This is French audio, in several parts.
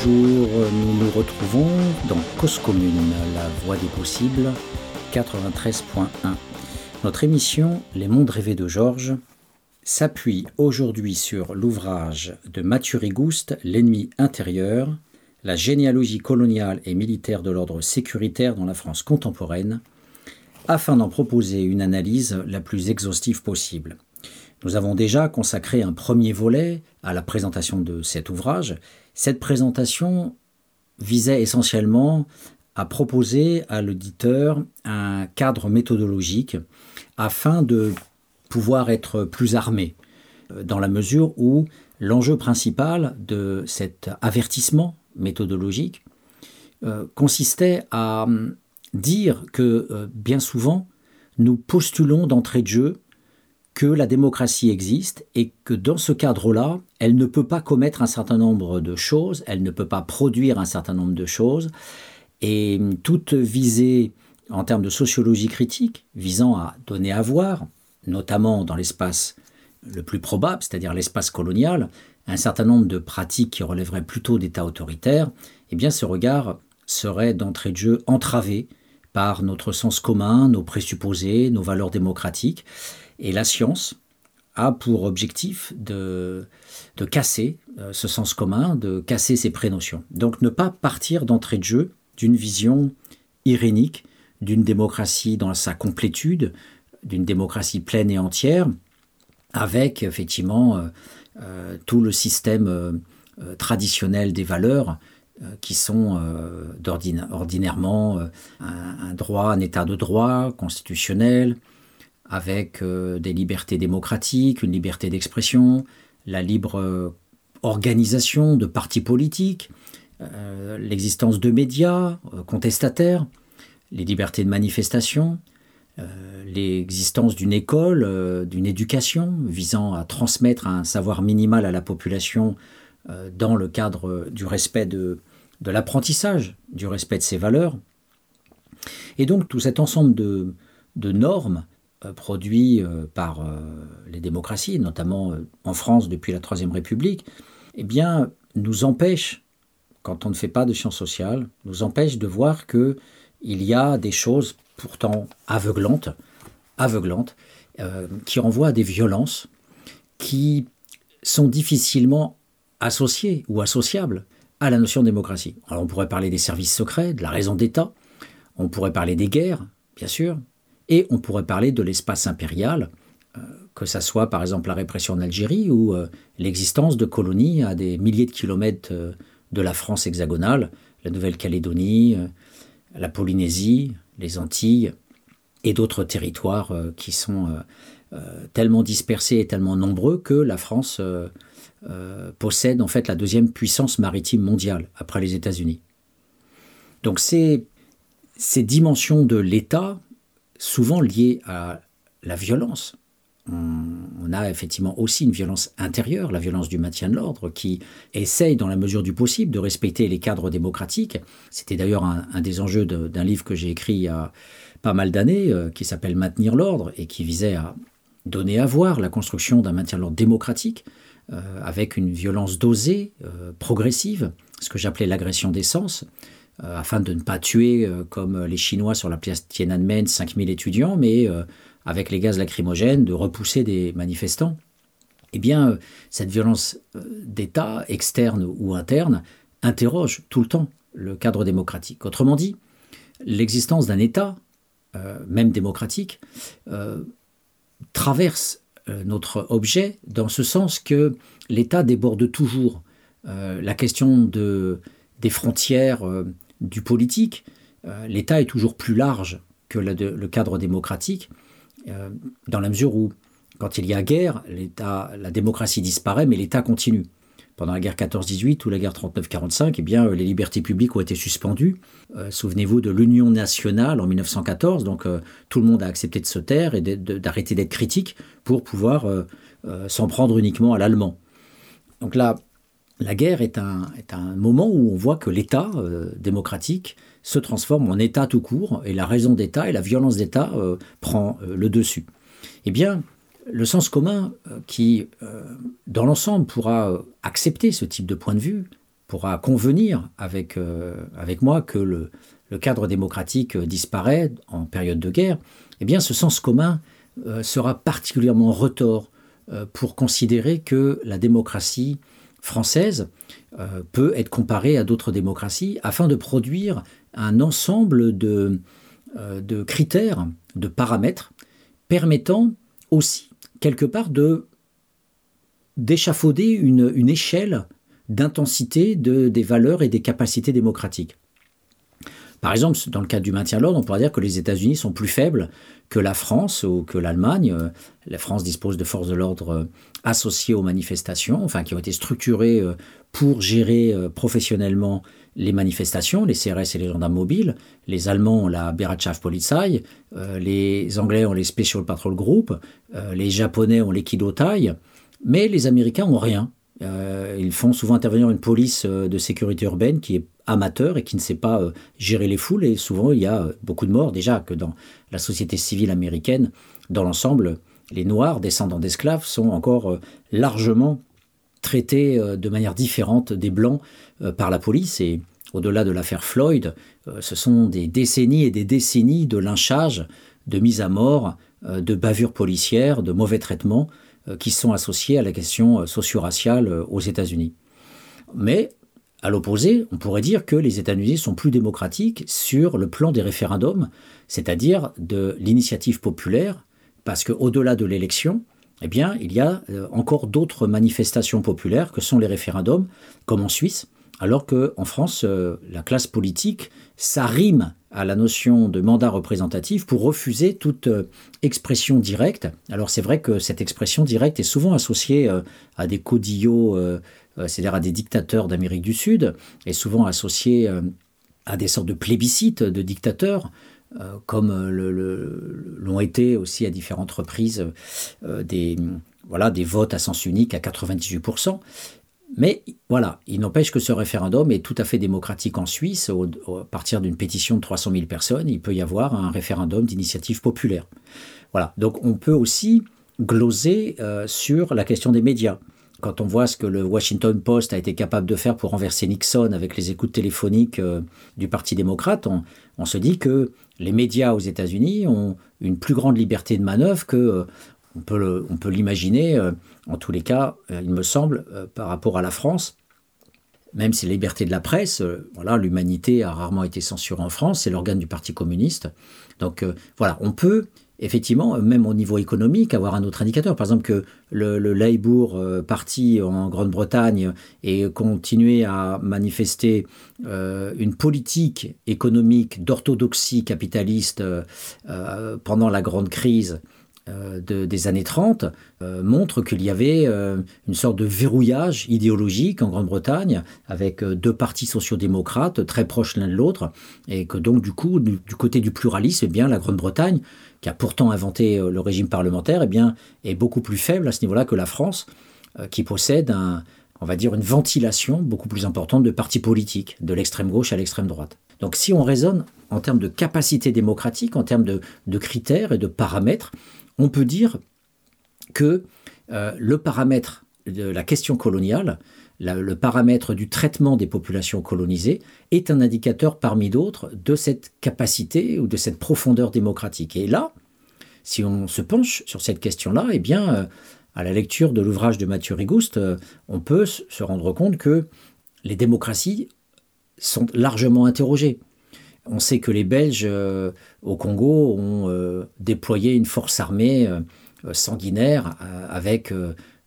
Bonjour, nous nous retrouvons dans Cause Commune, la voie des possibles, 93.1. Notre émission Les mondes rêvés de Georges s'appuie aujourd'hui sur l'ouvrage de Mathieu Rigouste, L'ennemi intérieur, la généalogie coloniale et militaire de l'ordre sécuritaire dans la France contemporaine, afin d'en proposer une analyse la plus exhaustive possible. Nous avons déjà consacré un premier volet à la présentation de cet ouvrage. Cette présentation visait essentiellement à proposer à l'auditeur un cadre méthodologique afin de pouvoir être plus armé, euh, dans la mesure où l'enjeu principal de cet avertissement méthodologique euh, consistait à hum, dire que euh, bien souvent, nous postulons d'entrée de jeu que la démocratie existe et que dans ce cadre-là, elle ne peut pas commettre un certain nombre de choses, elle ne peut pas produire un certain nombre de choses, et hum, toute visée en termes de sociologie critique, visant à donner à voir, notamment dans l'espace le plus probable, c'est-à-dire l'espace colonial, un certain nombre de pratiques qui relèveraient plutôt d'États autoritaires, eh bien ce regard serait d'entrée de jeu entravé par notre sens commun, nos présupposés, nos valeurs démocratiques. Et la science a pour objectif de, casser euh, ce sens commun, de casser ces prénotions. Donc ne pas partir d'entrée de jeu d'une vision irénique d'une démocratie dans sa complétude, d'une démocratie pleine et entière, avec effectivement euh, euh, tout le système traditionnel des valeurs qui sont ordinairement un, droit, un état de droit constitutionnel, avec des libertés démocratiques, une liberté d'expression, la libre organisation de partis politiques, l'existence de médias contestataires, les libertés de manifestation, euh, l'existence d'une école, euh, d'une éducation visant à transmettre un savoir minimal à la population euh, dans le cadre du respect de, l'apprentissage, du respect de ses valeurs. Et donc tout cet ensemble de normes produits par les démocraties, notamment en France depuis la Troisième République, eh bien, nous empêche, quand on ne fait pas de sciences sociales, nous empêche de voir que il y a des choses pourtant aveuglantes, euh, qui renvoient à des violences qui sont difficilement associées ou associables à la notion de démocratie. On pourrait parler des services secrets, de la raison d'État, on pourrait parler des guerres, bien sûr, et on pourrait parler de l'espace impérial, euh, que ce soit par exemple la répression en Algérie ou euh, l'existence de colonies à des milliers de kilomètres de la France hexagonale, la Nouvelle-Calédonie, la Polynésie, les Antilles et d'autres territoires euh, qui sont euh, euh, tellement dispersés et tellement nombreux que la France possède en fait la deuxième puissance maritime mondiale après les États-Unis. Donc ces, ces dimensions de l'État, souvent liées à la violence, on, a effectivement aussi une violence intérieure, la violence du maintien de l'ordre, qui essaye, dans la mesure du possible, de respecter les cadres démocratiques. C'était d'ailleurs un, des enjeux d'un livre que j'ai écrit il y a pas mal d'années, euh, qui s'appelle Maintenir l'ordre, et qui visait à donner à voir la construction d'un maintien de l'ordre démocratique, euh, avec une violence dosée, euh, progressive, ce que j'appelais l'agression des sens, afin de ne pas tuer, comme les Chinois sur la place Tiananmen, 5000 étudiants, mais avec les gaz lacrymogènes, de repousser des manifestants, eh bien, euh, cette violence euh, d'État, externe ou interne, interroge tout le temps le cadre démocratique. Autrement dit, l'existence d'un État, euh, même démocratique, traverse notre objet dans ce sens que l'État déborde toujours la question de, des frontières du politique. L'État est toujours plus large que le cadre démocratique euh, dans la mesure où, quand il y a guerre, la démocratie disparaît, mais l'État continue. Pendant la guerre 14-18 ou la guerre 39-45, eh bien, les libertés publiques ont été suspendues. Euh, souvenez-vous de l'Union nationale en 1914, donc euh, tout le monde a accepté de se taire et d'arrêter d'être critique pour pouvoir s'en prendre uniquement à l'allemand. Donc là, la guerre est un, moment où on voit que l'État démocratique se transforme en État tout court, et la raison d'État et la violence d'État euh, prend euh, le dessus. Eh bien, le sens commun, euh, qui, dans l'ensemble, pourra accepter ce type de point de vue, pourra convenir avec, moi que le, le, cadre démocratique disparaît en période de guerre, eh bien ce sens commun sera particulièrement retort pour considérer que la démocratie française peut être comparée à d'autres démocraties afin de produire un ensemble de, de critères, de paramètres permettant aussi quelque part de d'échafauder une, une, échelle d'intensité de, des valeurs et des capacités démocratiques. Par exemple, dans le cadre du maintien de l'ordre, on pourrait dire que les États-Unis sont plus faibles que la France ou que l'Allemagne. La France dispose de forces de l'ordre associées aux manifestations, enfin qui ont été structurées euh, pour gérer euh, professionnellement les manifestations, les CRS et les gendarmes mobiles. Les Allemands ont la Bereitschaftspolizei, euh, les Anglais ont les Special Patrol Group, les Japonais ont les Kidotai, mais les Américains ont rien. ils font souvent intervenir une police de sécurité urbaine qui est amateur et qui ne sait pas gérer les foules et souvent il y a beaucoup de morts déjà que dans la société civile américaine dans l'ensemble les Noirs, descendants d'esclaves, sont encore euh, largement traités euh, de manière différente des Blancs euh, par la police. Et au-delà de l'affaire Floyd, ce sont des décennies et des décennies de lynchage, de mise à mort, de bavures policières, de mauvais traitements qui sont associés à la question socio-raciale aux États-Unis. Mais à l'opposé, on pourrait dire que les États-Unis sont plus démocratiques sur le plan des référendums, c'est-à-dire de l'initiative populaire parce qu'au-delà de l'élection, eh bien, il y a euh, encore d'autres manifestations populaires que sont les référendums, comme en Suisse, alors qu'en France, euh, la classe politique s'arrime à la notion de mandat représentatif pour refuser toute euh, expression directe. Alors c'est vrai que cette expression directe est souvent associée à des codillots, c'est-à-dire à des dictateurs d'Amérique du Sud, et souvent associée à des sortes de plébiscites de dictateurs. Euh, comme euh, l'ont été aussi à différentes reprises euh, des, voilà, des votes à sens unique à 98%. Mais voilà, il n'empêche que ce référendum est tout à fait démocratique en Suisse. à partir d'une pétition de 300 000 personnes, il peut y avoir un référendum d'initiative populaire. Voilà, donc on peut aussi gloser sur la question des médias. Quand on voit ce que le Washington Post a été capable de faire pour renverser Nixon avec les écoutes téléphoniques du Parti démocrate, on, se dit que les médias aux États-Unis ont une plus grande liberté de manœuvre que euh, on peut, l'imaginer, euh, en tous les cas, euh, il me semble, par rapport à la France. Même si la liberté de la presse, voilà, l'humanité a rarement été censurée en France, c'est l'organe du Parti communiste. Donc voilà, on peut effectivement, même au niveau économique, avoir un autre indicateur. Par exemple, que le, Labour euh, parti en Grande-Bretagne et continuer à manifester euh, une politique économique d'orthodoxie capitaliste euh, pendant la grande crise des années 30 montre qu'il y avait une sorte de verrouillage idéologique en Grande-Bretagne avec deux partis sociaux-démocrates très proches l'un de l'autre et que donc du coup du, côté du pluralisme eh bien la Grande-Bretagne qui a pourtant inventé euh, le régime parlementaire, eh bien, est beaucoup plus faible à ce niveau-là que la France, euh, qui possède un, on va dire une ventilation beaucoup plus importante de partis politiques, de l'extrême gauche à l'extrême droite. Donc si on raisonne en termes de capacité démocratique, en termes de, critères et de paramètres, on peut dire que euh, le paramètre de la question coloniale, le paramètre du traitement des populations colonisées est un indicateur parmi d'autres de cette capacité ou de cette profondeur démocratique. Et là, si on se penche sur cette question-là, eh bien, euh, à la lecture de l'ouvrage de Mathieu Rigouste, euh, on peut se rendre compte que les démocraties sont largement interrogées. On sait que les Belges euh, au Congo ont déployé une force armée sanguinaire avec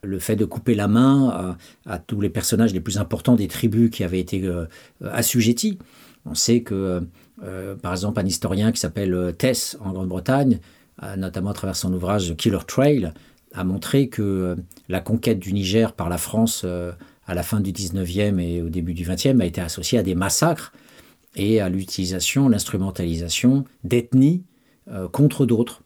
le fait de couper la main à, tous les personnages les plus importants des tribus qui avaient été euh, assujettis. On sait que, euh, par exemple, un historien qui s'appelle euh, Tess en Grande-Bretagne, notamment à travers son ouvrage Killer Trail, a montré que la conquête du Niger par la France à la fin du 19e et au début du 20e a été associée à des massacres et à l'utilisation, l'instrumentalisation d'ethnies contre d'autres.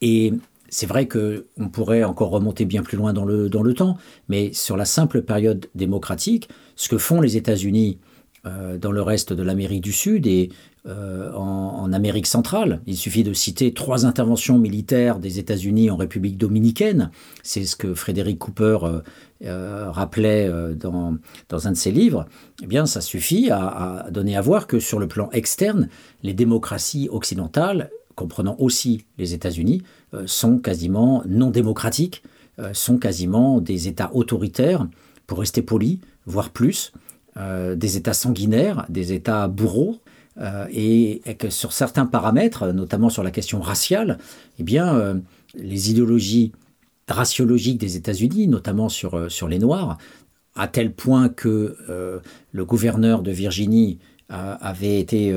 Et c'est vrai qu'on pourrait encore remonter bien plus loin dans le, dans le temps, mais sur la simple période démocratique, ce que font les États-Unis dans le reste de l'Amérique du Sud et euh, en, Amérique centrale. Il suffit de citer trois interventions militaires des États-Unis en République dominicaine. C'est ce que Frédéric Cooper euh, euh, rappelait dans, un de ses livres. Eh bien, ça suffit à, donner à voir que sur le plan externe, les démocraties occidentales, comprenant aussi les États-Unis, sont quasiment non démocratiques, sont quasiment des États autoritaires, pour rester poli, voire plus. des États sanguinaires, des États bourreaux, euh, et, que sur certains paramètres, notamment sur la question raciale, eh bien, euh, les idéologies raciologiques des États-Unis, notamment sur, euh, sur les Noirs, à tel point que le gouverneur de Virginie avait été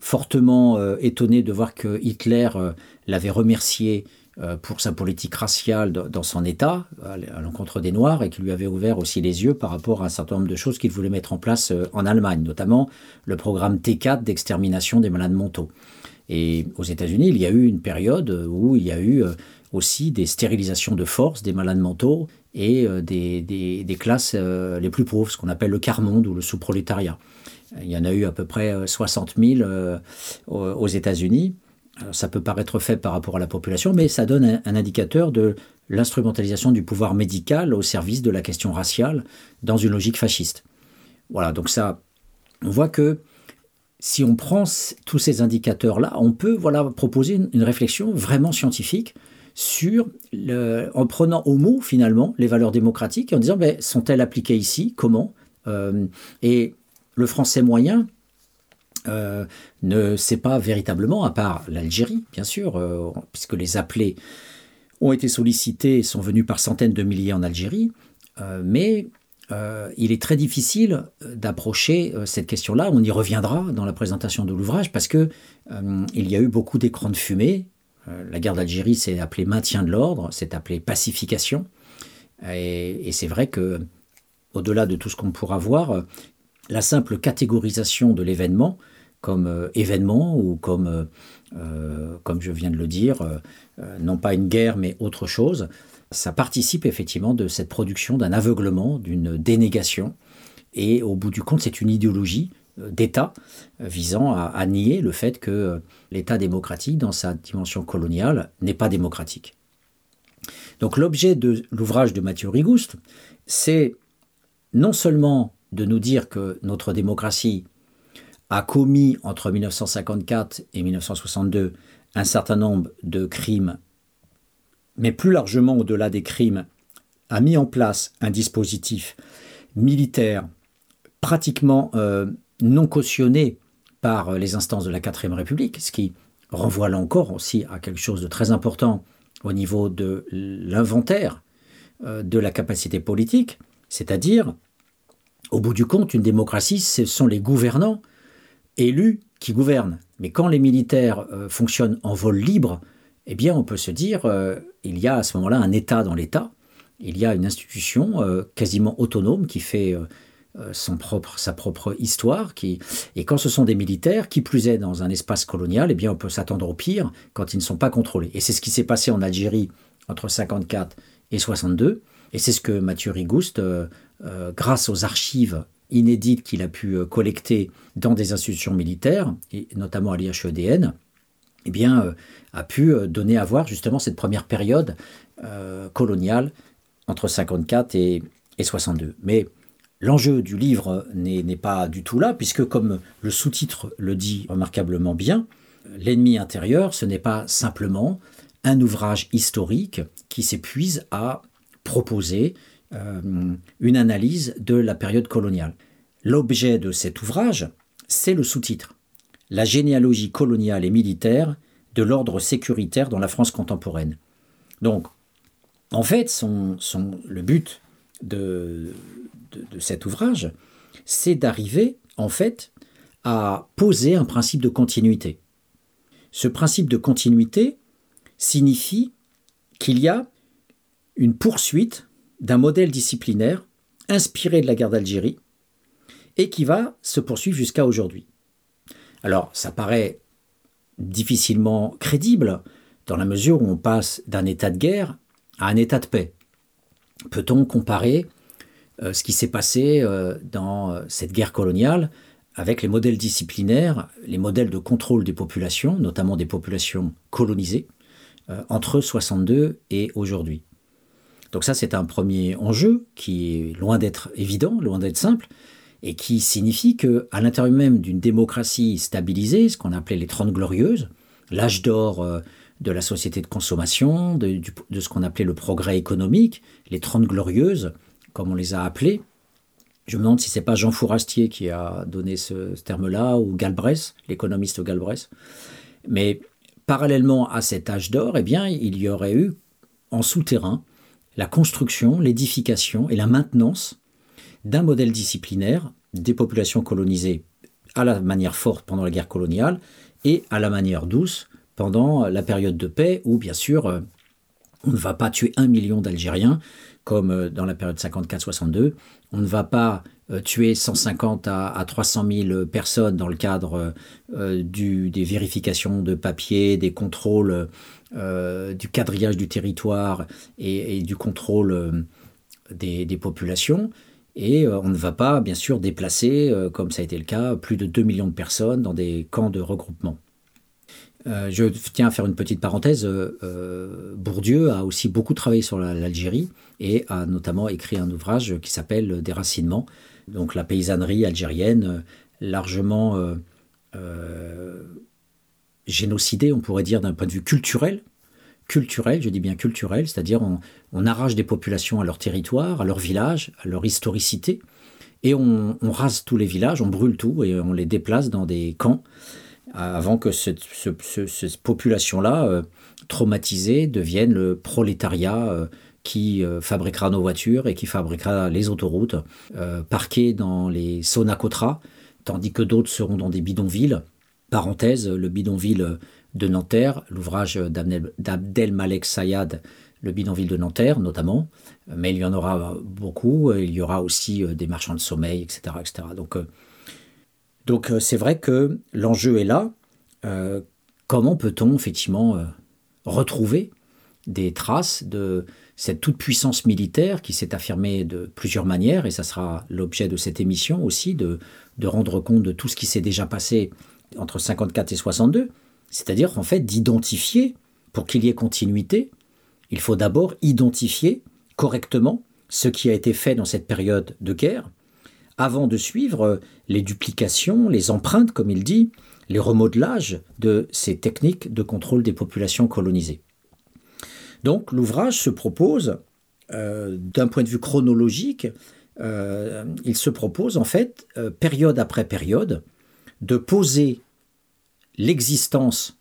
fortement étonné de voir que Hitler l'avait remercié pour sa politique raciale dans son État, à l'encontre des Noirs, et qui lui avait ouvert aussi les yeux par rapport à un certain nombre de choses qu'il voulait mettre en place euh, en Allemagne, notamment le programme T4 d'extermination des malades mentaux. Et aux États-Unis, il y a eu une période où il y a eu euh, aussi des stérilisations de force des malades mentaux et des, classes les plus pauvres, ce qu'on appelle le quart-monde ou le sous-prolétariat. Il y en a eu à peu près 60 000 aux États-Unis ça peut paraître fait par rapport à la population, mais ça donne un, indicateur de l'instrumentalisation du pouvoir médical au service de la question raciale dans une logique fasciste. Voilà, donc ça, on voit que si on prend tous ces indicateurs-là, on peut voilà, proposer une, réflexion vraiment scientifique sur, en prenant au mot finalement les valeurs démocratiques et en disant ben, sont-elles appliquées ici? Comment? Euh, Et le français moyen, euh, ne sait pas véritablement, à part l'Algérie, bien sûr, euh, puisque les appelés ont été sollicités et sont venus par centaines de milliers en Algérie, euh, mais il est très difficile d'approcher cette question-là. On y reviendra dans la présentation de l'ouvrage parce que il y a eu beaucoup d'écrans de fumée. la guerre d'Algérie s'est appelée maintien de l'ordre, s'est appelée pacification, et, et c'est vrai que au-delà de tout ce qu'on pourra voir, la simple catégorisation de l'événement comme euh, événement ou comme, euh, euh, comme je viens de le dire, non pas une guerre mais autre chose, ça participe effectivement de cette production d'un aveuglement, d'une dénégation. Et au bout du compte, c'est une idéologie d'État visant à, nier le fait que l'État démocratique, dans sa dimension coloniale, n'est pas démocratique. Donc l'objet de l'ouvrage de Mathieu Rigouste, c'est non seulement de nous dire que notre démocratie a commis entre 1954 et 1962 un certain nombre de crimes, mais plus largement au-delà des crimes, a mis en place un dispositif militaire pratiquement euh, non cautionné par les instances de la 4 République, ce qui renvoie là encore aussi à quelque chose de très important au niveau de l'inventaire euh, de la capacité politique, c'est-à-dire, au bout du compte, une démocratie, ce sont les gouvernants élus qui gouvernent. Mais quand les militaires euh, fonctionnent en vol libre, eh bien, on peut se dire, euh, il y a à ce moment-là un État dans l'État, il y a une institution euh, quasiment autonome qui fait son propre, sa propre histoire. Et quand ce sont des militaires, qui plus est dans un espace colonial, eh bien, on peut s'attendre au pire quand ils ne sont pas contrôlés. Et c'est ce qui s'est passé en Algérie entre 54 et 62. Et c'est ce que Mathieu Rigouste, grâce aux archives inédite qu'il a pu euh, collecter dans des institutions militaires, et notamment à l'IHEDN, eh euh, a pu euh, donner à voir justement cette première période coloniale entre 54 et, et 62. Mais l'enjeu du livre n'est pas du tout là, puisque comme le sous-titre le dit remarquablement bien, L'ennemi intérieur, ce n'est pas simplement un ouvrage historique qui s'épuise à proposer une analyse de la période coloniale. L'objet de cet ouvrage, c'est le sous-titre La généalogie coloniale et militaire de l'ordre sécuritaire dans la France contemporaine. Donc, en fait, le but de, de cet ouvrage, c'est d'arriver, en fait, à poser un principe de continuité. Ce principe de continuité signifie qu'il y a une poursuite d'un modèle disciplinaire inspiré de la guerre d'Algérie et qui va se poursuivre jusqu'à aujourd'hui. Alors, ça paraît difficilement crédible dans la mesure où on passe d'un état de guerre à un état de paix. Peut-on comparer ce qui s'est passé dans cette guerre coloniale avec les modèles disciplinaires, les modèles de contrôle des populations, notamment des populations colonisées, entre 62 et aujourd'hui? Donc ça, c'est un premier enjeu qui est loin d'être évident, loin d'être simple, et qui signifie que à l'intérieur même d'une démocratie stabilisée, ce qu'on appelait les Trente Glorieuses, l'âge d'or euh, de la société de consommation, de, ce qu'on appelait le progrès économique, les Trente Glorieuses, comme on les a appelées. Je me demande si c'est pas Jean Fourastier qui a donné ce, terme-là, ou Galbraith, l'économiste Galbraith. Mais parallèlement à cet âge d'or, eh bien, il y aurait eu en souterrain la construction, l'édification et la maintenance d'un modèle disciplinaire des populations colonisées à la manière forte pendant la guerre coloniale et à la manière douce pendant la période de paix où, bien sûr, euh, on ne va pas tuer un million d'Algériens comme euh, dans la période 54-62. On ne va pas euh, tuer 150 à, 300 000 personnes dans le cadre des vérifications de papier, des contrôles, du quadrillage du territoire et, du contrôle des, des populations. Et euh, on ne va pas, bien sûr, déplacer, euh, comme ça a été le cas, plus de 2 millions de personnes dans des camps de regroupement. Euh, je tiens à faire une petite parenthèse. Bourdieu a aussi beaucoup travaillé sur l'Algérie et a notamment écrit un ouvrage qui s'appelle Déracinement, donc la paysannerie algérienne largement génocidée, on pourrait dire d'un point de vue culturel, culturel, je dis bien culturel, c'est-à-dire on, arrache des populations à leur territoire, à leur village, à leur historicité, et on, rase tous les villages, on brûle tout et on les déplace dans des camps avant que cette, population-là, euh, traumatisée, devienne le prolétariat euh, qui euh, fabriquera nos voitures et qui fabriquera les autoroutes, parqués dans les Sonacotra, tandis que d'autres seront dans des bidonvilles. Parenthèse, le bidonville de Nanterre, l'ouvrage d'Abdel Malek Sayad, Le bidonville de Nanterre notamment, mais il y en aura beaucoup, il y aura aussi euh, des marchands de sommeil, etc. etc. Donc euh, donc euh, c'est vrai que l'enjeu est là. comment peut-on effectivement retrouver des traces de cette toute-puissance militaire qui s'est affirmée de plusieurs manières, et ça sera l'objet de cette émission aussi, de, de rendre compte de tout ce qui s'est déjà passé entre 54 et 62, c'est-à-dire en fait d'identifier, pour qu'il y ait continuité, il faut d'abord identifier correctement ce qui a été fait dans cette période de guerre, avant de suivre les duplications, les empreintes, comme il dit, les remodelages de ces techniques de contrôle des populations colonisées. Donc l'ouvrage se propose, euh, d'un point de vue chronologique, euh, il se propose en fait, euh, période après période, de poser l'existence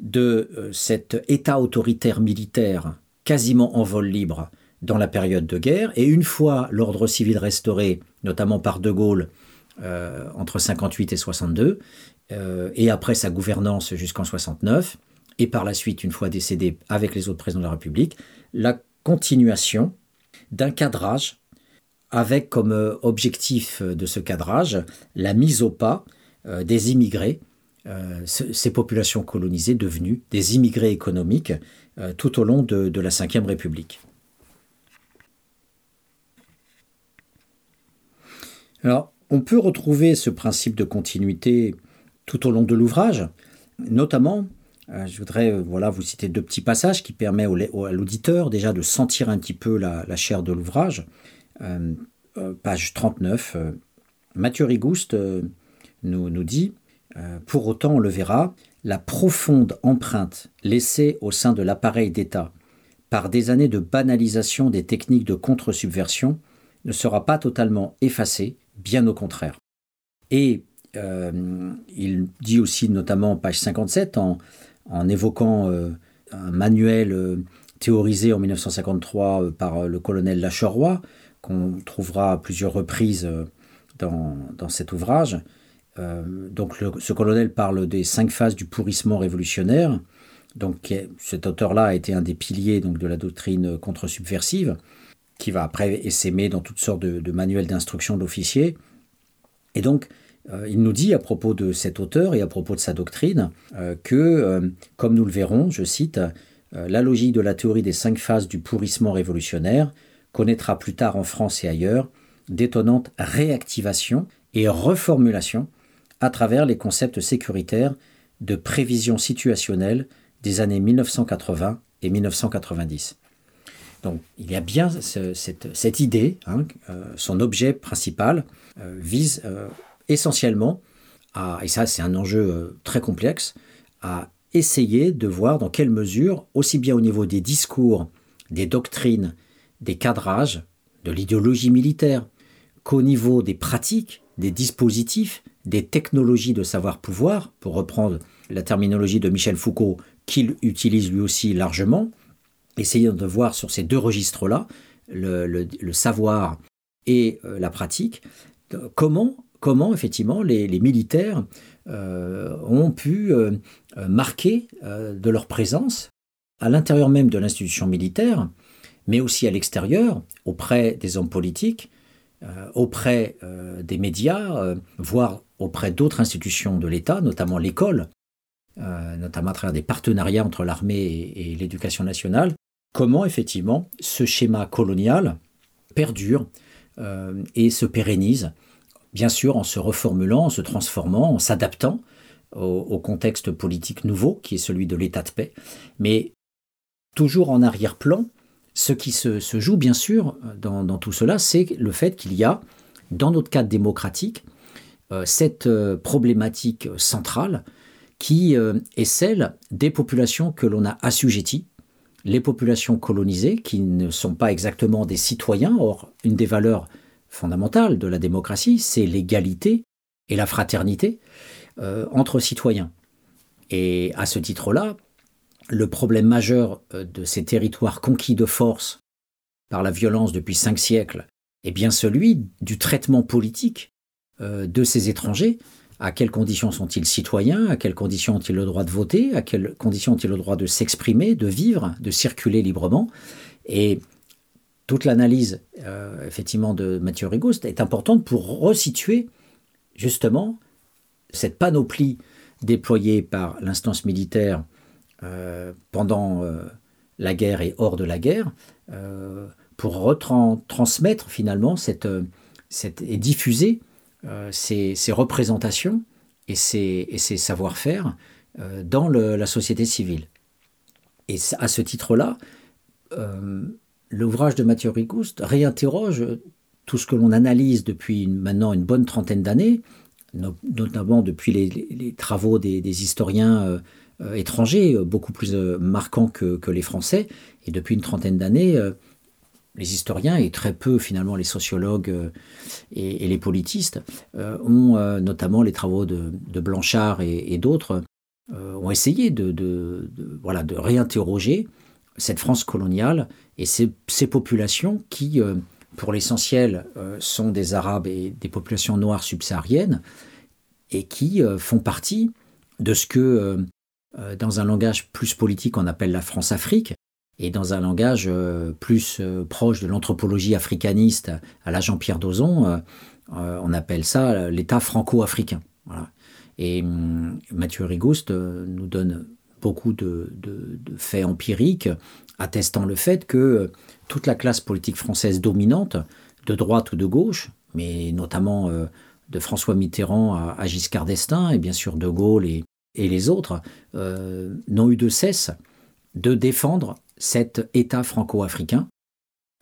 de euh, cet État autoritaire militaire quasiment en vol libre dans la période de guerre, et une fois l'ordre civil restauré, notamment par De Gaulle euh, entre 58 et 62, euh, et après sa gouvernance jusqu'en 69, et par la suite, une fois décédé avec les autres présidents de la République, la continuation d'un cadrage avec comme objectif de ce cadrage la mise au pas des immigrés euh, ces populations colonisées devenues des immigrés économiques euh, tout au long de, la Ve République. Alors, on peut retrouver ce principe de continuité tout au long de l'ouvrage, notamment, euh, je voudrais voilà, vous citer deux petits passages qui permettent à l'auditeur déjà de sentir un petit peu la, chair de l'ouvrage. page 39, Mathieu Rigouste nous, nous dit euh, pour autant, on le verra, la profonde empreinte laissée au sein de l'appareil d'État par des années de banalisation des techniques de contre-subversion ne sera pas totalement effacée, bien au contraire. Et euh, il dit aussi, notamment page 57, en, évoquant euh, un manuel théorisé en 1953 par le colonel Lacheroy, qu'on trouvera à plusieurs reprises dans cet ouvrage, euh, donc ce colonel parle des cinq phases du pourrissement révolutionnaire. Donc cet auteur-là a été un des piliers donc, de la doctrine contre-subversive, qui va après essaimer dans toutes sortes de, manuels d'instruction d'officiers. Et donc, euh, il nous dit à propos de cet auteur et à propos de sa doctrine euh, que, comme nous le verrons, je cite, la logique de la théorie des cinq phases du pourrissement révolutionnaire connaîtra plus tard en France et ailleurs d'étonnantes réactivations et reformulations à travers les concepts sécuritaires de prévision situationnelle des années 1980 et 1990. Donc il y a bien cette, idée, hein, euh, son objet principal euh, vise euh, essentiellement à, et ça c'est un enjeu très complexe, à essayer de voir dans quelle mesure, aussi bien au niveau des discours, des doctrines, des cadrages, de l'idéologie militaire, qu'au niveau des pratiques, des dispositifs, des technologies de savoir-pouvoir, pour reprendre la terminologie de Michel Foucault, qu'il utilise lui aussi largement, essayons de voir sur ces deux registres-là, le, savoir et euh, la pratique, comment, comment effectivement les, militaires euh, ont pu euh, marquer de leur présence à l'intérieur même de l'institution militaire, mais aussi à l'extérieur, auprès des hommes politiques, auprès des médias, voire auprès d'autres institutions de l'État, notamment l'école, notamment à travers des partenariats entre l'armée et l'éducation nationale, comment effectivement ce schéma colonial perdure euh, et se pérennise, bien sûr en se reformulant, en se transformant, en s'adaptant au, contexte politique nouveau qui est celui de l'état de paix, mais toujours en arrière-plan, ce qui se, joue bien sûr dans, tout cela, c'est le fait qu'il y a, dans notre cadre démocratique, euh, cette euh, problématique centrale qui est celle des populations que l'on a assujetties les populations colonisées, qui ne sont pas exactement des citoyens. Or, une des valeurs fondamentales de la démocratie, c'est l'égalité et la fraternité euh, entre citoyens. Et à ce titre-là, le problème majeur euh, de ces territoires conquis de force par la violence depuis cinq siècles est bien celui du traitement politique euh, de ces étrangers. À quelles conditions sont-ils citoyens? À quelles conditions ont-ils le droit de voter? À quelles conditions ont-ils le droit de s'exprimer, de vivre, de circuler librement? Et toute l'analyse, euh, effectivement, de Mathieu Rigouste est importante pour resituer, justement, cette panoplie déployée par l'instance militaire pendant euh, la guerre et hors de la guerre, pour retransmettre finalement cette, et diffuser euh, ces, représentations et ces, savoir-faire euh, dans la société civile. Et à ce titre-là, euh, l'ouvrage de Mathieu Rigouste réinterroge tout ce que l'on analyse depuis maintenant une bonne trentaine d'années, notamment depuis les, travaux des, historiens étrangers, beaucoup plus marquants que, les Français, et depuis une trentaine d'années, les historiens et très peu finalement les sociologues euh, et, les politistes euh, ont euh, notamment les travaux de, Blanchard et, d'autres ont essayé de, voilà, de réinterroger cette France coloniale et ces, populations qui, pour l'essentiel, sont des Arabes et des populations noires subsahariennes et qui font partie de ce que, dans un langage plus politique, on appelle la France-Afrique, et dans un langage euh, plus euh, proche de l'anthropologie africaniste à la Jean-Pierre Dozon, euh, on appelle ça l'État franco-africain. Et hum, Mathieu Rigouste nous donne beaucoup de, faits empiriques attestant le fait que toute la classe politique française dominante, de droite ou de gauche, mais notamment de François Mitterrand à, Giscard d'Estaing et bien sûr de Gaulle et, et les autres, n'ont eu de cesse de défendre cet État franco-africain,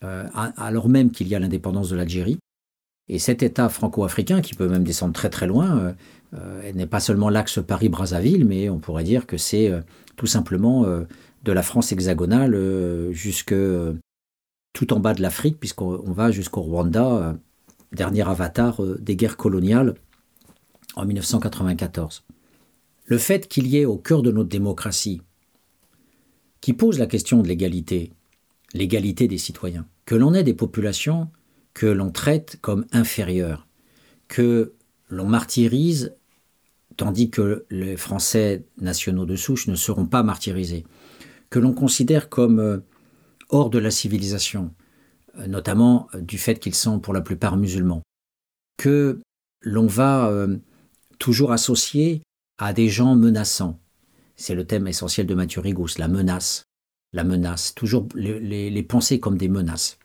euh, alors même qu'il y a l'indépendance de l'Algérie. Et cet État franco-africain, qui peut même descendre très très loin, euh, euh, n'est pas seulement l'axe Paris-Brazzaville, mais on pourrait dire que c'est tout simplement de la France hexagonale jusque tout en bas de l'Afrique, puisqu'on va jusqu'au Rwanda, dernier avatar des guerres coloniales en 1994. Le fait qu'il y ait au cœur de notre démocratie qui pose la question de l'égalité, l'égalité des citoyens, que l'on ait des populations que l'on traite comme inférieures, que l'on martyrise tandis que les Français nationaux de souche ne seront pas martyrisés, que l'on considère comme euh, hors de la civilisation, euh, notamment euh, du fait qu'ils sont pour la plupart musulmans, que l'on va toujours associer à des gens menaçants, c'est le thème essentiel de Mathieu Rigous, la menace. La menace, toujours les, pensées comme des menaces.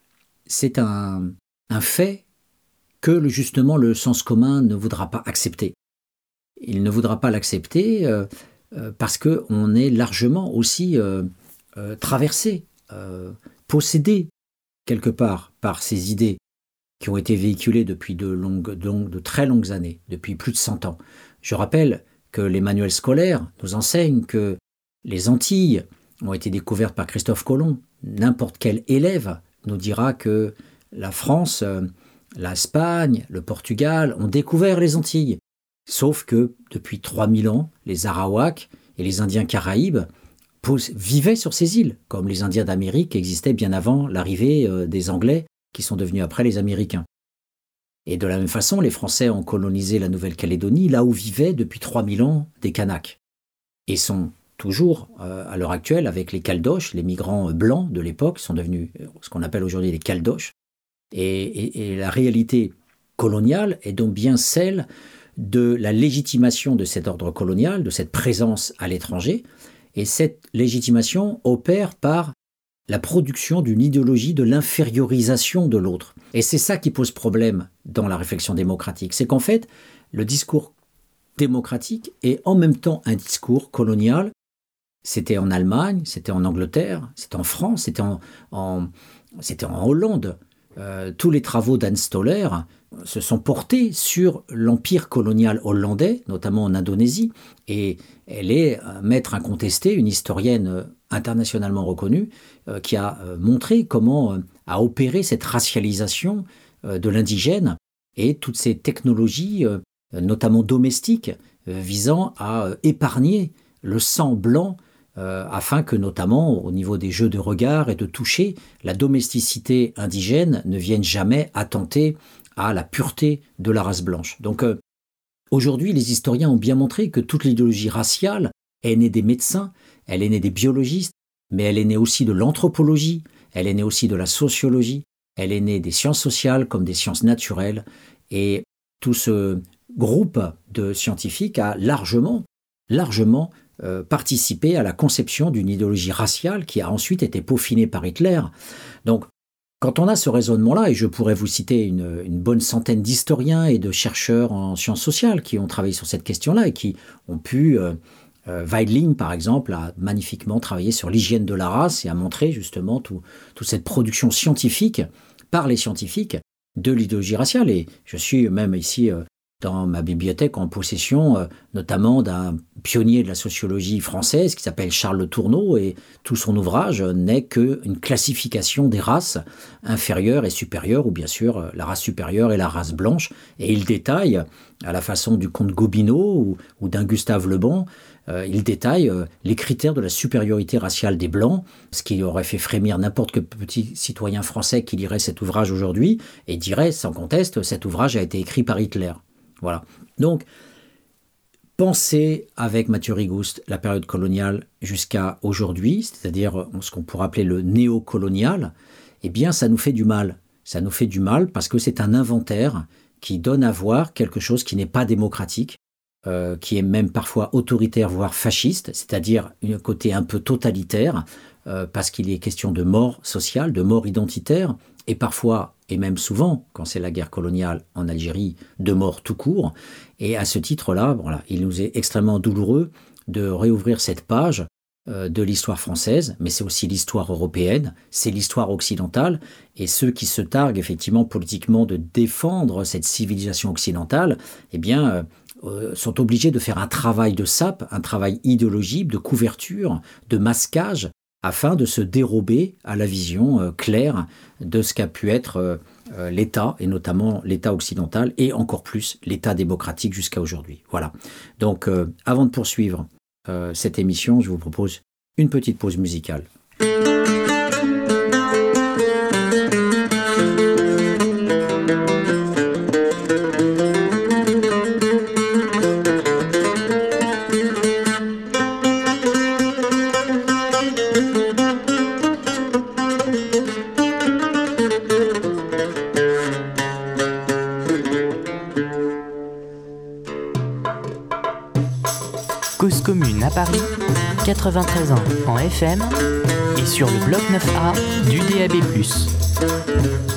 c'est un, fait que justement le sens commun ne voudra pas accepter. Il ne voudra pas l'accepter euh, euh, parce qu'on est largement aussi euh, traversé, possédé quelque part par ces idées qui ont été véhiculées depuis de, longues, de, très longues années, depuis plus de 100 ans. Je rappelle les manuels scolaires nous enseignent que les Antilles ont été découvertes par Christophe Colomb. N'importe quel élève nous dira que la France, l'Espagne, le Portugal ont découvert les Antilles. Sauf que depuis 3000 ans, les Arawaks et les Indiens caraïbes vivaient sur ces îles, comme les Indiens d'Amérique existaient bien avant l'arrivée euh, des Anglais, qui sont devenus après les Américains. Et de la même façon, les Français ont colonisé la Nouvelle-Calédonie, là où vivaient depuis 3000 ans des Kanaks. Et sont toujours, euh, à l'heure actuelle, avec les Caldoches, les migrants blancs de l'époque, sont devenus euh, ce qu'on appelle aujourd'hui les Caldoches. et, la réalité coloniale est donc bien celle de la légitimation de cet ordre colonial, de cette présence à l'étranger, et cette légitimation opère par la production d'une idéologie de l'infériorisation de l'autre. Et c'est ça qui pose problème dans la réflexion démocratique, c'est qu'en fait, le discours démocratique est en même temps un discours colonial. C'était en Allemagne, c'était en Angleterre, c'était en France, c'était en, Hollande. Euh, tous les travaux d'Anne Stoller se sont portés sur l'empire colonial hollandais, notamment en Indonésie, et elle est maître incontesté, une historienne internationalement reconnue, euh, qui a montré comment a opéré cette racialisation de l'indigène et toutes ces technologies, notamment domestiques, visant à épargner le sang blanc euh, afin que notamment au niveau des jeux de regard et de toucher, la domesticité indigène ne vienne jamais attenter à la pureté de la race blanche. Donc euh, aujourd'hui, les historiens ont bien montré que toute l'idéologie raciale est née des médecins, elle est née des biologistes, mais elle est née aussi de l'anthropologie, elle est née aussi de la sociologie, elle est née des sciences sociales comme des sciences naturelles, et tout ce groupe de scientifiques a largement, largement euh, participer à la conception d'une idéologie raciale qui a ensuite été peaufinée par Hitler. Donc, quand on a ce raisonnement-là, et je pourrais vous citer une, bonne centaine d'historiens et de chercheurs en sciences sociales qui ont travaillé sur cette question-là et qui ont pu, euh, Weidling par exemple, a magnifiquement travaillé sur l'hygiène de la race et a montré justement toute cette production scientifique par les scientifiques de l'idéologie raciale. Et je suis même ici dans ma bibliothèque en possession euh, notamment d'un pionnier de la sociologie française qui s'appelle Charles Tourneau et tout son ouvrage n'est qu'une classification des races inférieures et supérieures ou bien sûr euh, la race supérieure et la race blanche et il détaille à la façon du comte Gobineau ou, d'un Gustave Le Bon euh, il détaille les critères de la supériorité raciale des Blancs, ce qui aurait fait frémir n'importe quel petit citoyen français qui lirait cet ouvrage aujourd'hui et dirait sans conteste cet ouvrage a été écrit par Hitler. Voilà. Donc, pensez avec Mathieu Rigouste la période coloniale jusqu'à aujourd'hui, c'est-à-dire ce qu'on pourrait appeler le néocolonial, eh bien, ça nous fait du mal. Ça nous fait du mal parce que c'est un inventaire qui donne à voir quelque chose qui n'est pas démocratique, euh, qui est même parfois autoritaire, voire fasciste, c'est-à-dire un côté un peu totalitaire, euh, parce qu'il est question de mort sociale, de mort identitaire, et parfois, et même souvent, quand c'est la guerre coloniale en Algérie, de mort tout court. Et à ce titre-là, voilà, il nous est extrêmement douloureux de réouvrir cette page euh, de l'histoire française, mais c'est aussi l'histoire européenne, c'est l'histoire occidentale, et ceux qui se targuent effectivement politiquement de défendre cette civilisation occidentale, eh bien, euh, euh, sont obligés de faire un travail de sape, un travail idéologique, de couverture, de masquage, afin de se dérober à la vision euh, claire de ce qu'a pu être euh, euh, l'État, et notamment l'État occidental, et encore plus l'État démocratique jusqu'à aujourd'hui. Voilà. Donc, avant de poursuivre cette émission, je vous propose une petite pause musicale. 93 ans en FM et sur le bloc 9A du DAB+.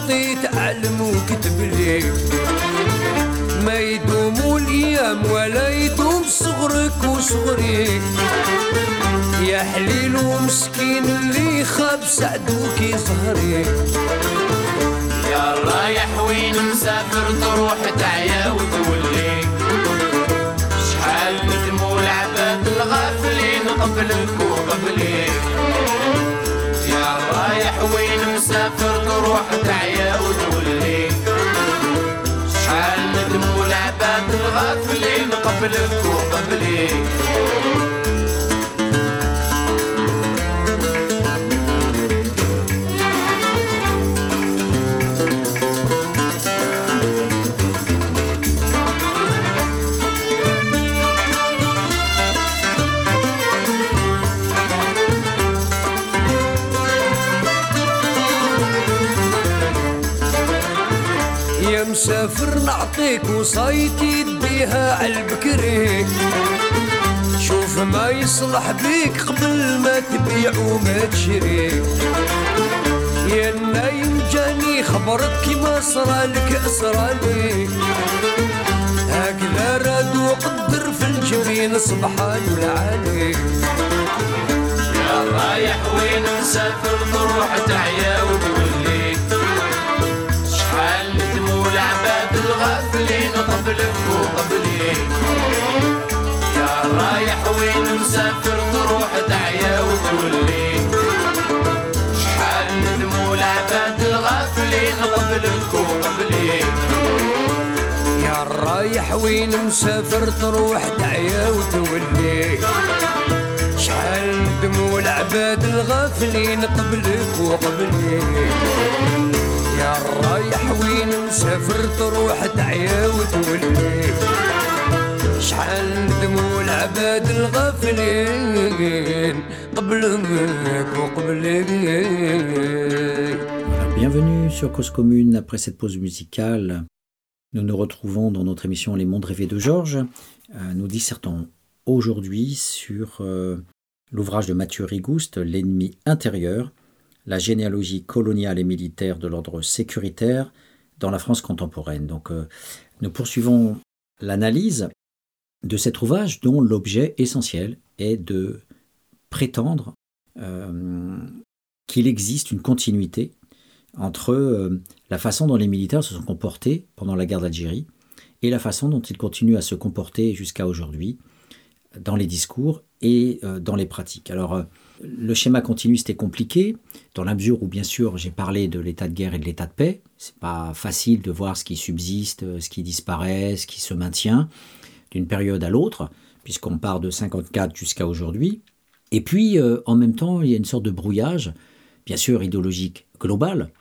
الداوي لا بطيت علم وكتب لي. ما يدوم الأيام ولا يدوم صغرك وصغري. يا حليل ومسكين اللي خاب سعدوك يظهري. يا رايح وين مسافر تروح تعيا وتولي. شحال ندمو العباد الغافلين قبلك وقبلي. وين مسافر تروح تعيا وتولي شحال ندمو العباد الغافلين قبلك وقبلي مسافر نعطيك وصايتي يديها عالبكري شوف ما يصلح بيك قبل ما تبيع وما تشري. يا نايم جاني خبرك كيما صرالك صرالي هكذا راد وقدر في الجبين سبحان العالي يا رايح وين مسافر تروح تعيا وتولي وقبلي يا رايح وين مسافر تروح تعيا وتولي شحال ندمو العباد الغافلين قبلك وقبلي يا رايح وين مسافر تروح وتولي. شحال دموع العباد الغافلين قبلك وقبلي يا رايح وين مسافر تروح تعيا وتولي شحال ندموا العباد الغافلين قبلك وقبلي Bienvenue sur Cause Commune. Après cette pause musicale, nous nous retrouvons dans notre émission Les Mondes rêvés de Georges. Euh, nous dissertons aujourd'hui sur euh, l'ouvrage de Mathieu Rigouste, L'ennemi intérieur, la généalogie coloniale et militaire de l'ordre sécuritaire dans la France contemporaine. Donc, euh, nous poursuivons l'analyse de cet ouvrage dont l'objet essentiel est de prétendre qu'il existe une continuité entre euh, la façon dont les militaires se sont comportés pendant la guerre d'Algérie et la façon dont ils continuent à se comporter jusqu'à aujourd'hui dans les discours et euh, dans les pratiques. Alors, euh, le schéma continuiste est compliqué, dans la mesure où, bien sûr, j'ai parlé de l'état de guerre et de l'état de paix. C'est pas facile de voir ce qui subsiste, ce qui disparaît, ce qui se maintient d'une période à l'autre, puisqu'on part de 54 jusqu'à aujourd'hui. Et puis, en même temps, il y a une sorte de brouillage, bien sûr idéologique global,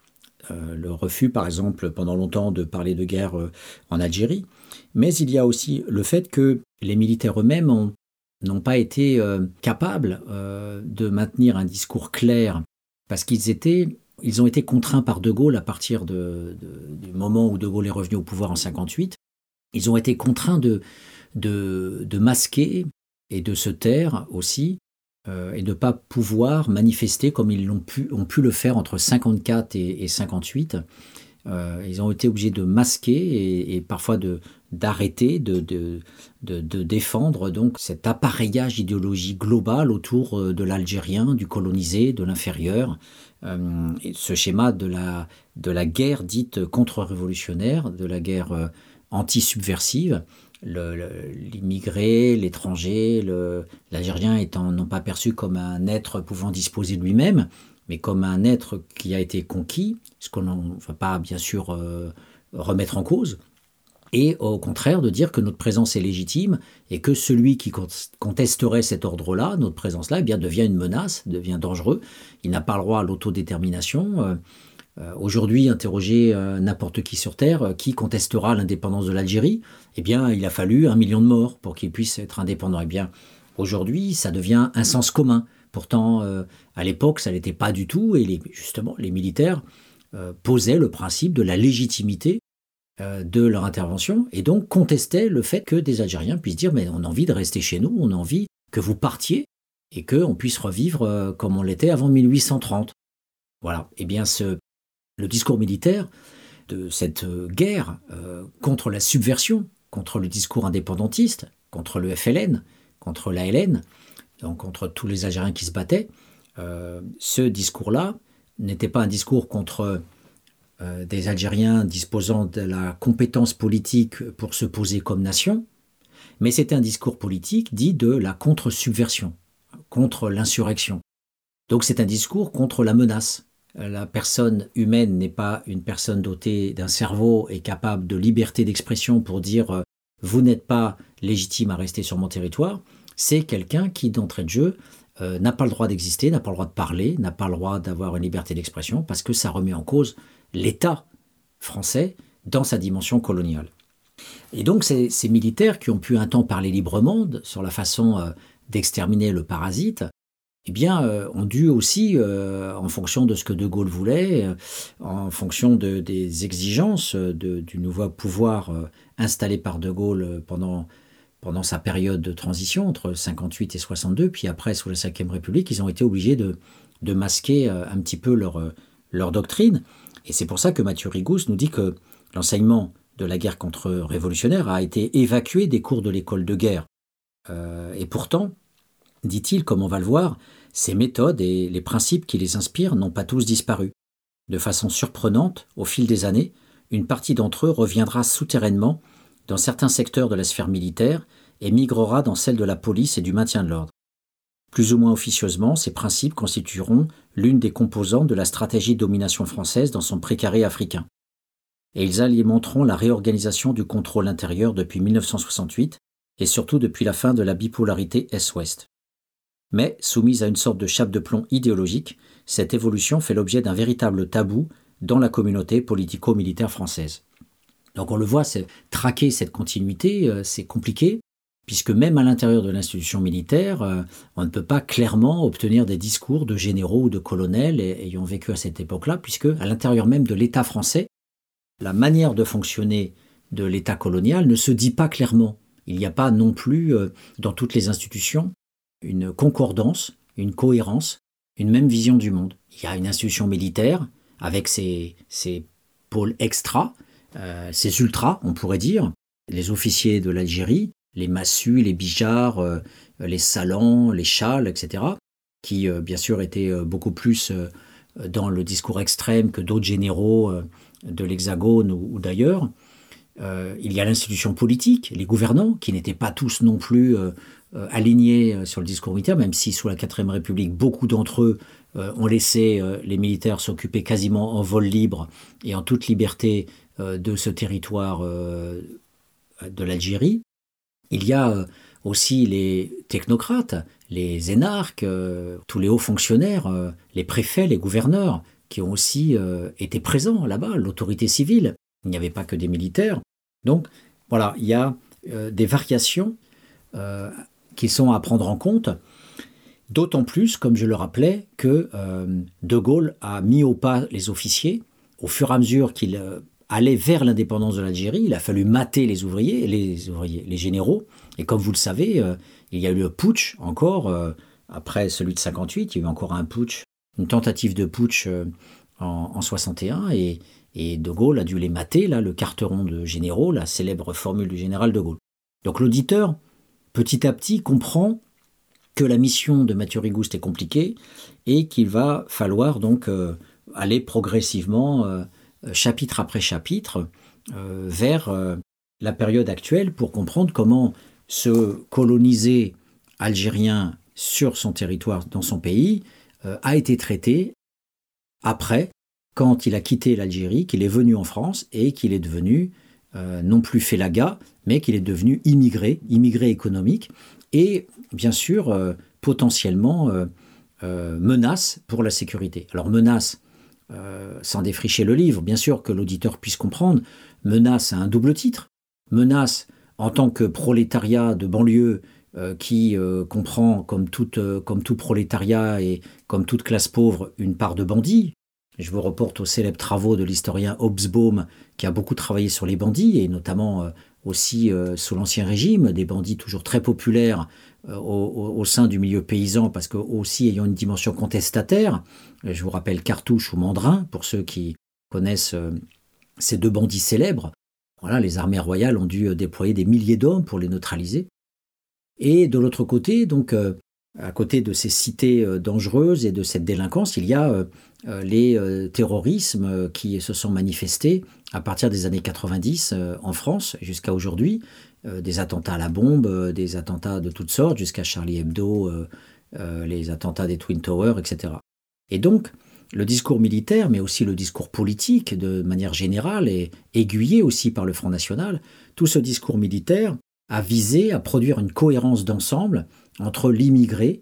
euh, le refus, par exemple, pendant longtemps de parler de guerre euh, en Algérie. Mais il y a aussi le fait que les militaires eux-mêmes n'ont pas été euh, capables de maintenir un discours clair parce qu'ils étaient ils ont été contraints par De Gaulle à partir du moment où De Gaulle est revenu au pouvoir en 58. Ils ont été contraints de, de, de masquer et de se taire aussi euh, et ne pas pouvoir manifester comme ils ont pu, ont pu le faire entre 54 et, 58. Euh, ils ont été obligés de masquer et, parfois de d'arrêter de, de, de, défendre donc cet appareillage idéologie global autour euh, de l'Algérien, du colonisé, de l'inférieur, ce schéma de la, de la guerre dite contre-révolutionnaire, de la guerre anti-subversive, l'immigré, l'étranger, l'Algérien étant non pas perçu comme un être pouvant disposer de lui-même, mais comme un être qui a été conquis, ce qu'on ne va pas bien sûr euh, remettre en cause, et au contraire de dire que notre présence est légitime et que celui qui contesterait cet ordre-là, notre présence-là, eh bien devient une menace, devient dangereux. Il n'a pas le droit à l'autodétermination. Euh, euh, aujourd'hui, interroger n'importe qui sur Terre, qui contestera l'indépendance de l'Algérie Eh bien, il a fallu un million de morts pour qu'il puisse être indépendant. Eh bien, aujourd'hui, ça devient un sens commun. Pourtant, à l'époque, ça n'était pas du tout, et justement, les militaires posaient le principe de la légitimité de leur intervention, et donc contestaient le fait que des Algériens puissent dire, mais on a envie de rester chez nous, on a envie que vous partiez, et qu'on puisse revivre comme on l'était avant 1830. Voilà. Eh bien, le discours militaire de cette euh, guerre euh, contre la subversion, contre le discours indépendantiste, contre le FLN, contre l'ALN, donc contre tous les Algériens qui se battaient, euh, ce discours-là n'était pas un discours contre des Algériens disposant de la compétence politique pour se poser comme nation, mais c'était un discours politique dit de la contre-subversion, contre l'insurrection. Donc c'est un discours contre la menace, la personne humaine n'est pas une personne dotée d'un cerveau et capable de liberté d'expression pour dire euh, vous n'êtes pas légitime à rester sur mon territoire, c'est quelqu'un qui, d'entrée de jeu, euh, n'a pas le droit d'exister, n'a pas le droit de parler, n'a pas le droit d'avoir une liberté d'expression, parce que ça remet en cause l'État français dans sa dimension coloniale. Et donc ces, militaires qui ont pu un temps parler librement sur la façon euh, d'exterminer le parasite, eh bien, euh, ont dû aussi, en fonction de ce que De Gaulle voulait, en fonction des exigences du nouveau pouvoir installé par De Gaulle pendant, pendant sa période de transition entre 58 et 62, puis après sous la Ve République, ils ont été obligés de, masquer un petit peu leur, leur doctrine. Et c'est pour ça que Mathieu Rigous nous dit que l'enseignement de la guerre contre-révolutionnaire a été évacué des cours de l'école de guerre. et pourtant, dit-il, comme on va le voir, ces méthodes et les principes qui les inspirent n'ont pas tous disparu. De façon surprenante, au fil des années, une partie d'entre eux reviendra souterrainement dans certains secteurs de la sphère militaire et migrera dans celle de la police et du maintien de l'ordre. Plus ou moins officieusement, ces principes constitueront l'une des composantes de la stratégie de domination française dans son précaré africain. Et ils alimenteront la réorganisation du contrôle intérieur depuis 1968 et surtout depuis la fin de la bipolarité Est-Ouest. mais soumise à une sorte de chape de plomb idéologique, cette évolution fait l'objet d'un véritable tabou dans la communauté politico-militaire française. Donc on le voit, traquer cette continuité, euh, c'est compliqué, puisque même à l'intérieur de l'institution militaire, euh, on ne peut pas clairement obtenir des discours de généraux ou de colonels ayant vécu à cette époque-là, puisque à l'intérieur même de l'État français, la manière de fonctionner de l'État colonial ne se dit pas clairement. Il n'y a pas non plus, euh, dans toutes les institutions, une concordance, une cohérence, une même vision du monde. Il y a une institution militaire avec ses, pôles extra, euh, ses ultras, on pourrait dire, les officiers de l'Algérie, les massus, les bijards, euh, les salants, les châles, etc., qui bien sûr étaient beaucoup plus dans le discours extrême que d'autres généraux de l'Hexagone ou d'ailleurs. Euh, il y a l'institution politique, les gouvernants, qui n'étaient pas tous non plus euh, euh, alignés sur le discours militaire, même si sous la Quatrième République, beaucoup d'entre eux ont laissé les militaires s'occuper quasiment en vol libre et en toute liberté de ce territoire de l'Algérie. Il y a aussi les technocrates, les énarques, tous les hauts fonctionnaires, les préfets, les gouverneurs, qui ont aussi été présents là-bas, l'autorité civile. Il n'y avait pas que des militaires. Donc voilà, il y a euh, des variations euh, qui sont à prendre en compte, d'autant plus, comme je le rappelais, que euh, De Gaulle a mis au pas les officiers au fur et à mesure qu'il allait vers l'indépendance de l'Algérie. Il a fallu mater les ouvriers, les ouvriers, les généraux. Et comme vous le savez, il y a eu le putsch encore après celui de 58. Il y a eu encore un putsch, une tentative de putsch en, en 61 et De Gaulle a dû les mater, là, le carteron de généraux, la célèbre formule du général De Gaulle. Donc l'auditeur, petit à petit, comprend que la mission de Mathieu Rigouste est compliquée et qu'il va falloir donc euh, aller progressivement, euh, chapitre après chapitre, euh, vers la période actuelle pour comprendre comment ce colonisé algérien sur son territoire, dans son pays, a été traité après quand il a quitté l'Algérie, qu'il est venu en France et qu'il est devenu euh, non plus félaga, mais qu'il est devenu immigré, immigré économique, et bien sûr euh, potentiellement euh, menace pour la sécurité. Alors menace, sans défricher le livre, bien sûr que l'auditeur puisse comprendre, menace à un double titre. Menace en tant que prolétariat de banlieue qui comprend, comme, tout prolétariat et comme toute classe pauvre, une part de bandits, je vous reporte aux célèbres travaux de l'historien Hobsbawm, qui a beaucoup travaillé sur les bandits, et notamment euh, aussi euh, sous l'Ancien Régime, des bandits toujours très populaires euh, au, sein du milieu paysan, parce que aussi ayant une dimension contestataire. Je vous rappelle Cartouche ou Mandrin, pour ceux qui connaissent ces deux bandits célèbres. Voilà, les armées royales ont dû déployer des milliers d'hommes pour les neutraliser. Et de l'autre côté, donc, à côté de ces cités dangereuses et de cette délinquance, il y a euh, les euh, terrorismes qui se sont manifestés à partir des années 90 euh, en France jusqu'à aujourd'hui, des attentats à la bombe, des attentats de toutes sortes, jusqu'à Charlie Hebdo, les attentats des Twin Towers, etc. Et donc, le discours militaire, mais aussi le discours politique de manière générale, et aiguillé aussi par le Front National, tout ce discours militaire a visé à produire une cohérence d'ensemble entre l'immigré,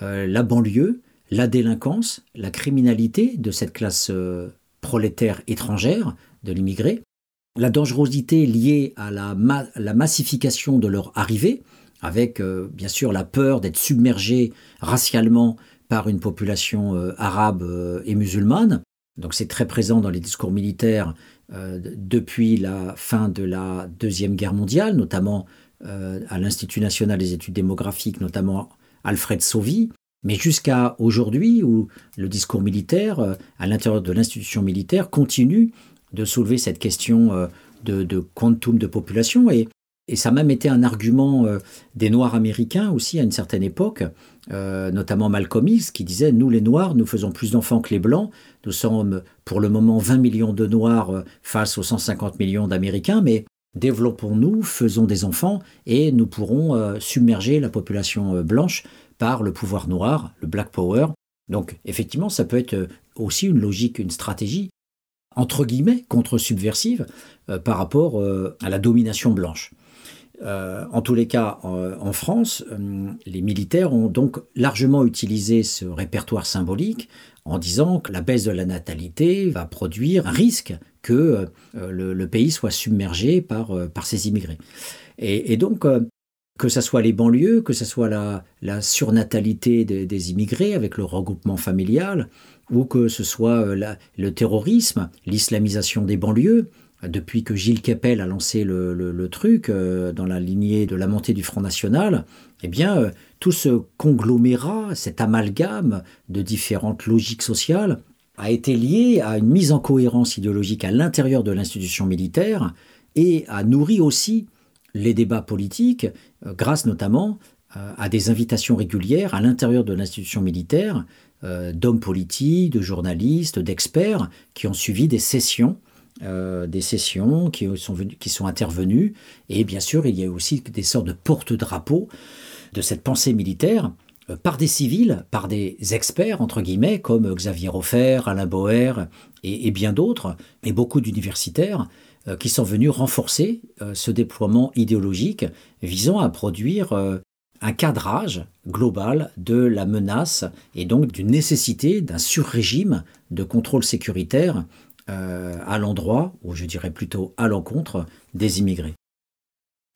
la banlieue, la délinquance, la criminalité de cette classe euh, prolétaire étrangère, de l'immigré, la dangerosité liée à la, massification de leur arrivée, avec euh, bien sûr la peur d'être submergé racialement par une population euh, arabe et musulmane. Donc c'est très présent dans les discours militaires depuis la fin de la Deuxième Guerre mondiale, notamment à l'Institut national des études démographiques, notamment Alfred Sauvy, mais jusqu'à aujourd'hui, où le discours militaire, euh, à l'intérieur de l'institution militaire, continue de soulever cette question euh, de, quantum de population. Et, ça a même été un argument euh, des Noirs américains aussi à une certaine époque, notamment Malcolm X, qui disait Nous, les Noirs, nous faisons plus d'enfants que les Blancs. Nous sommes pour le moment 20 millions de Noirs face aux 150 millions d'Américains, mais développons-nous, faisons des enfants et nous pourrons submerger la population blanche par le pouvoir noir, le Black Power. Donc effectivement, ça peut être euh, aussi une logique, une stratégie, entre guillemets, contre-subversive euh, par rapport euh, à la domination blanche. en tous les cas, en France, les militaires ont donc largement utilisé ce répertoire symbolique en disant que la baisse de la natalité va produire un risque que le, pays soit submergé par, par ces immigrés. Et, donc, que ce soit les banlieues, que ce soit la, surnatalité des, immigrés avec le regroupement familial, ou que ce soit euh, le terrorisme, l'islamisation des banlieues, depuis que Gilles Kepel a lancé le, truc euh, dans la lignée de la montée du Front National, eh bien, euh, tout ce conglomérat, cet amalgame de différentes logiques sociales, a été lié à une mise en cohérence idéologique à l'intérieur de l'institution militaire et a nourri aussi les débats politiques, euh, grâce notamment euh, à des invitations régulières à l'intérieur de l'institution militaire euh, d'hommes politiques, de journalistes, d'experts qui ont suivi des sessions des sessions qui sont, qui sont intervenues. Et bien sûr, il y a aussi des sortes de porte-drapeaux de cette pensée militaire par des civils, par des experts, entre guillemets, comme Xavier Offer, Alain Boer et bien d'autres, et beaucoup d'universitaires, qui sont venus renforcer euh, ce déploiement idéologique visant à produire euh, un cadrage global de la menace et donc d'une nécessité d'un sur-régime de contrôle sécuritaire à l'endroit, ou je dirais plutôt à l'encontre, des immigrés.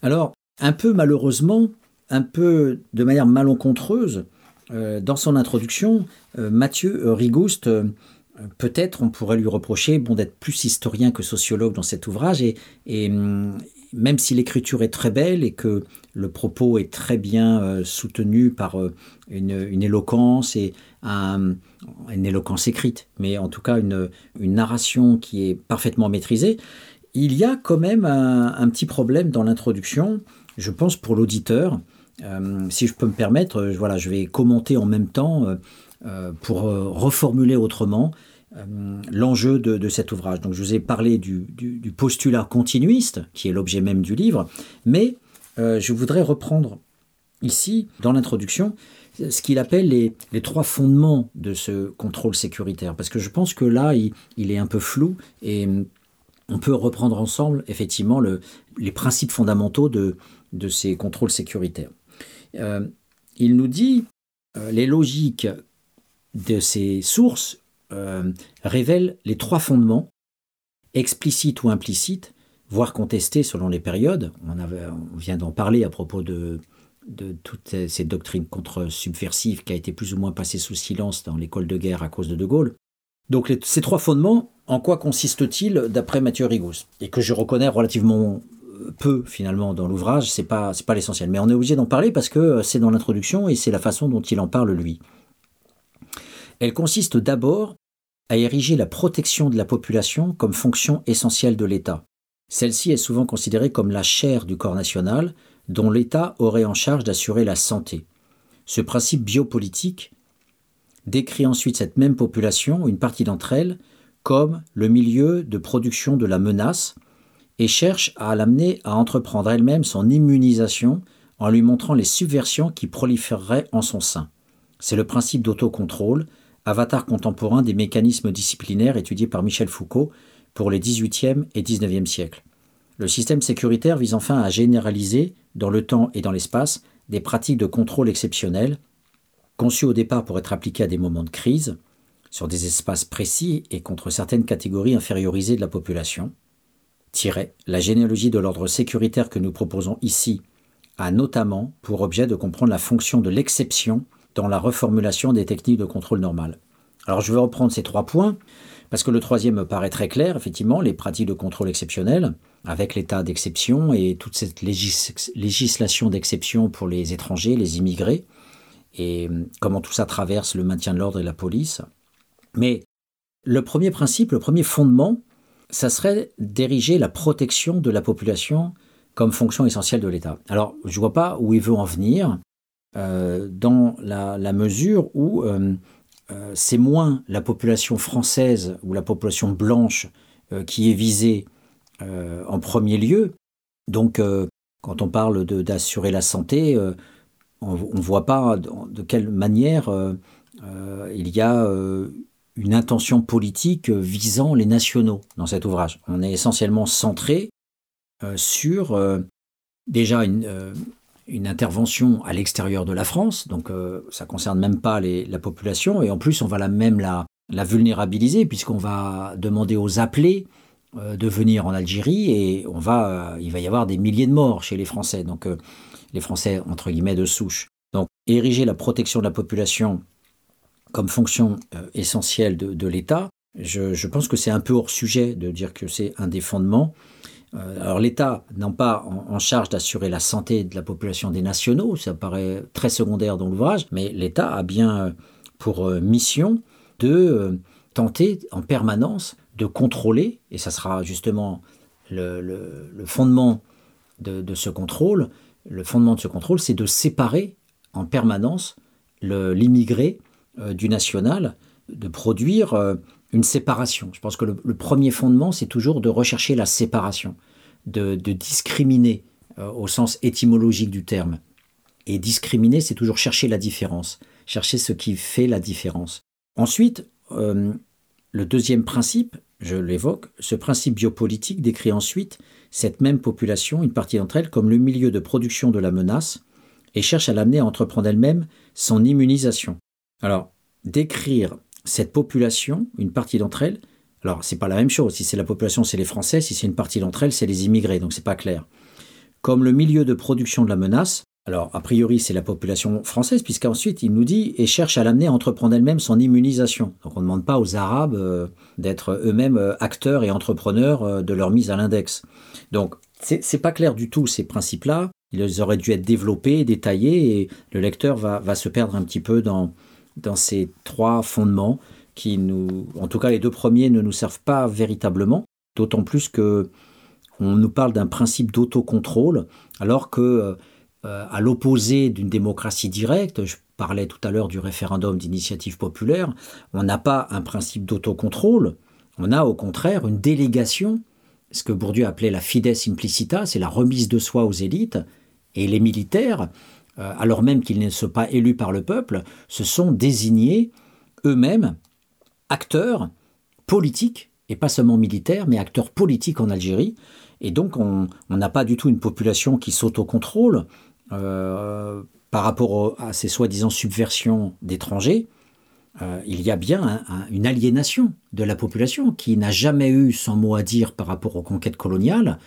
Alors, un peu malheureusement, un peu de manière malencontreuse, dans son introduction, Mathieu Rigouste peut-être on pourrait lui reprocher bon, d'être plus historien que sociologue dans cet ouvrage, et, hum, même si l'écriture est très belle et que le propos est très bien euh, soutenu par euh, une, éloquence et une éloquence écrite, mais en tout cas une, narration qui est parfaitement maîtrisée, il y a quand même un, petit problème dans l'introduction, je pense pour l'auditeur. Euh, si je peux me permettre, voilà, je vais commenter en même temps pour reformuler autrement euh, l'enjeu de, cet ouvrage. Donc je vous ai parlé du, postulat continuiste, qui est l'objet même du livre, mais euh, je voudrais reprendre ici, dans l'introduction, ce qu'il appelle les, trois fondements de ce contrôle sécuritaire, parce que je pense que là, il, est un peu flou et on peut reprendre ensemble, effectivement, les principes fondamentaux de, ces contrôles sécuritaires. Euh, il nous dit les logiques de ces sources euh, révèle les trois fondements, explicites ou implicites, voire contestés selon les périodes. On, vient d'en parler à propos de, de toutes ces doctrines contre-subversives qui a été plus ou moins passées sous silence dans l'école de guerre à cause de De Gaulle. Donc ces trois fondements, en quoi consistent-ils d'après Mathieu Rigous Et que je reconnais relativement peu finalement dans l'ouvrage, c'est pas pas l'essentiel, mais on est obligé d'en parler parce que c'est dans l'introduction et c'est la façon dont il en parle lui. Elle consiste d'abord à ériger la protection de la population comme fonction essentielle de l'État. Celle-ci est souvent considérée comme la chair du corps national, dont l'État aurait en charge d'assurer la santé. Ce principe biopolitique décrit ensuite cette même population, une partie d'entre elles, comme le milieu de production de la menace et cherche à l'amener à entreprendre elle-même son immunisation en lui montrant les subversions qui proliféreraient en son sein. C'est le principe d'autocontrôle avatar contemporain des mécanismes disciplinaires étudiés par Michel Foucault pour les XVIIIe et XIXe siècles. Le système sécuritaire vise enfin à généraliser, dans le temps et dans l'espace, des pratiques de contrôle exceptionnelles, conçues au départ pour être appliquées à des moments de crise, sur des espaces précis et contre certaines catégories infériorisées de la population. La généalogie de l'ordre sécuritaire que nous proposons ici a notamment pour objet de comprendre la fonction de l'exception dans la reformulation des techniques de contrôle normal. Alors je vais reprendre ces trois points, parce que le troisième me paraît très clair, effectivement, les pratiques de contrôle exceptionnel, avec l'état d'exception et toute cette législation d'exception pour les étrangers, les immigrés, et hum, comment tout ça traverse le maintien de l'ordre et la police. Mais le premier principe, le premier fondement, ça serait d'ériger la protection de la population comme fonction essentielle de l'État. Alors, je ne vois pas où il veut en venir. Euh, dans la, mesure où euh, euh, c'est moins la population française ou la population blanche qui est visée en premier lieu. Donc, quand on parle d'assurer la santé, on ne voit pas de, quelle manière il y a une intention politique visant les nationaux dans cet ouvrage. On est essentiellement centré sur déjà une, une intervention à l'extérieur de la France, donc euh, ça concerne même pas la population, et en plus on va la même la, vulnérabiliser puisqu'on va demander aux appelés euh, de venir en Algérie et on va, euh, il va y avoir des milliers de morts chez les Français, donc euh, les Français entre guillemets de souche. Donc ériger la protection de la population comme fonction essentielle de, de l'État, je, je pense que c'est un peu hors sujet de dire que c'est un des fondements. Euh, alors l'État n'a pas en, charge d'assurer la santé de la population des nationaux, ça paraît très secondaire dans l'ouvrage, mais l'État a bien euh, pour euh, mission de tenter en permanence de contrôler, et ça sera justement le, fondement de, ce contrôle, le fondement de ce contrôle, c'est de séparer en permanence l'immigré du national, de produire une séparation. Je pense que le, premier fondement, c'est toujours de rechercher la séparation, de, de discriminer euh, au sens étymologique du terme. Et discriminer, c'est toujours chercher la différence, chercher ce qui fait la différence. Ensuite, euh, le deuxième principe, je l'évoque, ce principe biopolitique décrit ensuite cette même population, une partie d'entre elles, comme le milieu de production de la menace et cherche à l'amener à entreprendre elle-même son immunisation. Alors, décrire cette population, une partie d'entre elles, alors c'est pas la même chose. Si c'est la population, c'est les Français. Si c'est une partie d'entre elles, c'est les immigrés. Donc c'est pas clair. Comme le milieu de production de la menace, alors a priori c'est la population française, puisqu'ensuite il nous dit et cherche à l'amener à entreprendre elle-même son immunisation. Donc on ne demande pas aux Arabes euh, d'être eux-mêmes euh, acteurs et entrepreneurs euh, de leur mise à l'index. Donc c'est pas clair du tout ces principes-là. Ils auraient dû être développés, détaillés, et le lecteur va, va se perdre un petit peu dans, dans ces trois fondements qui nous, en tout cas les deux premiers, ne nous servent pas véritablement, d'autant plus que on nous parle d'un principe d'autocontrôle, alors que euh, à l'opposé d'une démocratie directe, je parlais tout à l'heure du référendum d'initiative populaire, on n'a pas un principe d'autocontrôle, on a au contraire une délégation, ce que Bourdieu appelait la fides implicita, c'est la remise de soi aux élites, et les militaires, alors même qu'ils ne sont pas élus par le peuple, se sont désignés eux-mêmes acteurs politiques, et pas seulement militaires, mais acteurs politiques en Algérie. Et donc on n'a pas du tout une population qui s'autocontrôle euh, par rapport à ces soi-disant subversions d'étrangers. Euh, il y a bien un- un- une aliénation de la population qui n'a jamais eu son mot à dire par rapport aux conquêtes coloniales,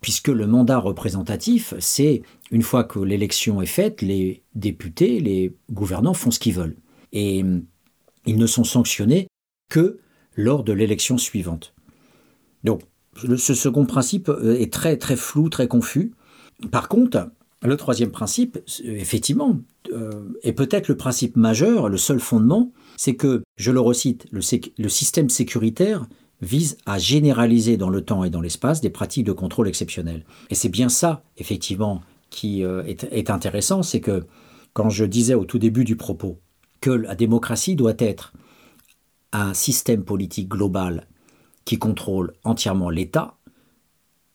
puisque le mandat représentatif, c'est une fois que l'élection est faite, les députés, les gouvernants font ce qu'ils veulent. Et hum, ils ne sont sanctionnés que lors de l'élection suivante. Donc, ce second principe euh, est très très flou, très confus. Par contre, le troisième principe, euh, effectivement, euh, est peut-être le principe majeur, le seul fondement, c'est que, je le recite, le système sécuritaire vise à généraliser dans le temps et dans l'espace des pratiques de contrôle exceptionnelles. Et c'est bien ça, effectivement, qui euh, est, intéressant, c'est que quand je disais au tout début du propos que la démocratie doit être un système politique global qui contrôle entièrement l'État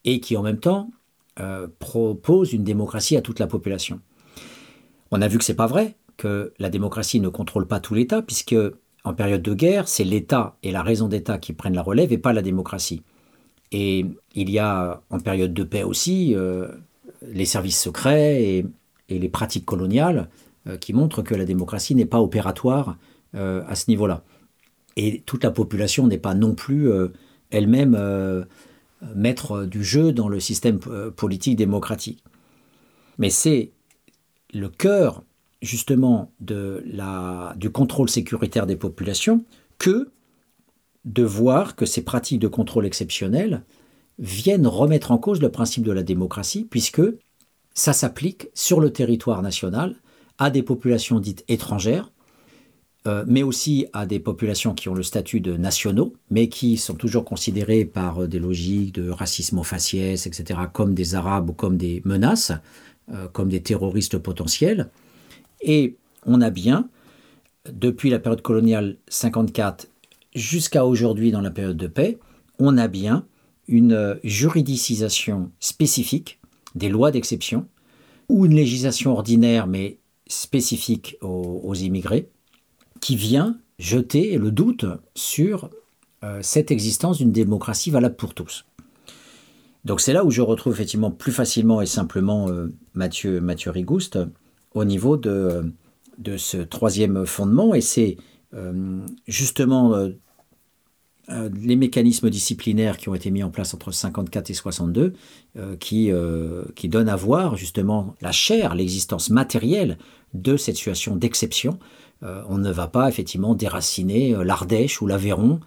et qui en même temps euh, propose une démocratie à toute la population. On a vu que c'est pas vrai, que la démocratie ne contrôle pas tout l'État, puisque en période de guerre, c'est l'État et la raison d'État qui prennent la relève et pas la démocratie. Et il y a en période de paix aussi euh, les services secrets et, les pratiques coloniales euh, qui montrent que la démocratie n'est pas opératoire euh, à ce niveau-là. Et toute la population n'est pas non plus elle-même maître du jeu dans le système politique démocratique. Mais c'est le cœur justement du contrôle sécuritaire des populations que de voir que ces pratiques de contrôle exceptionnel viennent remettre en cause le principe de la démocratie, puisque ça s'applique sur le territoire national à des populations dites étrangères, euh, mais aussi à des populations qui ont le statut de nationaux, mais qui sont toujours considérées par euh, des logiques de racisme faciès, etc., comme des Arabes ou comme des menaces, euh, comme des terroristes potentiels. Et on a bien, depuis la période coloniale 54 jusqu'à aujourd'hui dans la période de paix, on a bien une euh, juridicisation spécifique des lois d'exception ou une législation ordinaire mais spécifique aux, immigrés qui vient jeter le doute sur euh, cette existence d'une démocratie valable pour tous. Donc c'est là où je retrouve effectivement plus facilement et simplement euh, Mathieu, Mathieu Rigouste au niveau de, ce troisième fondement. Et c'est euh, justement euh, euh, les mécanismes disciplinaires qui ont été mis en place entre 54 et 62 euh, qui, donnent à voir justement la chair, l'existence matérielle de cette situation d'exception. On ne va pas effectivement déraciner l'Ardèche ou l'Aveyron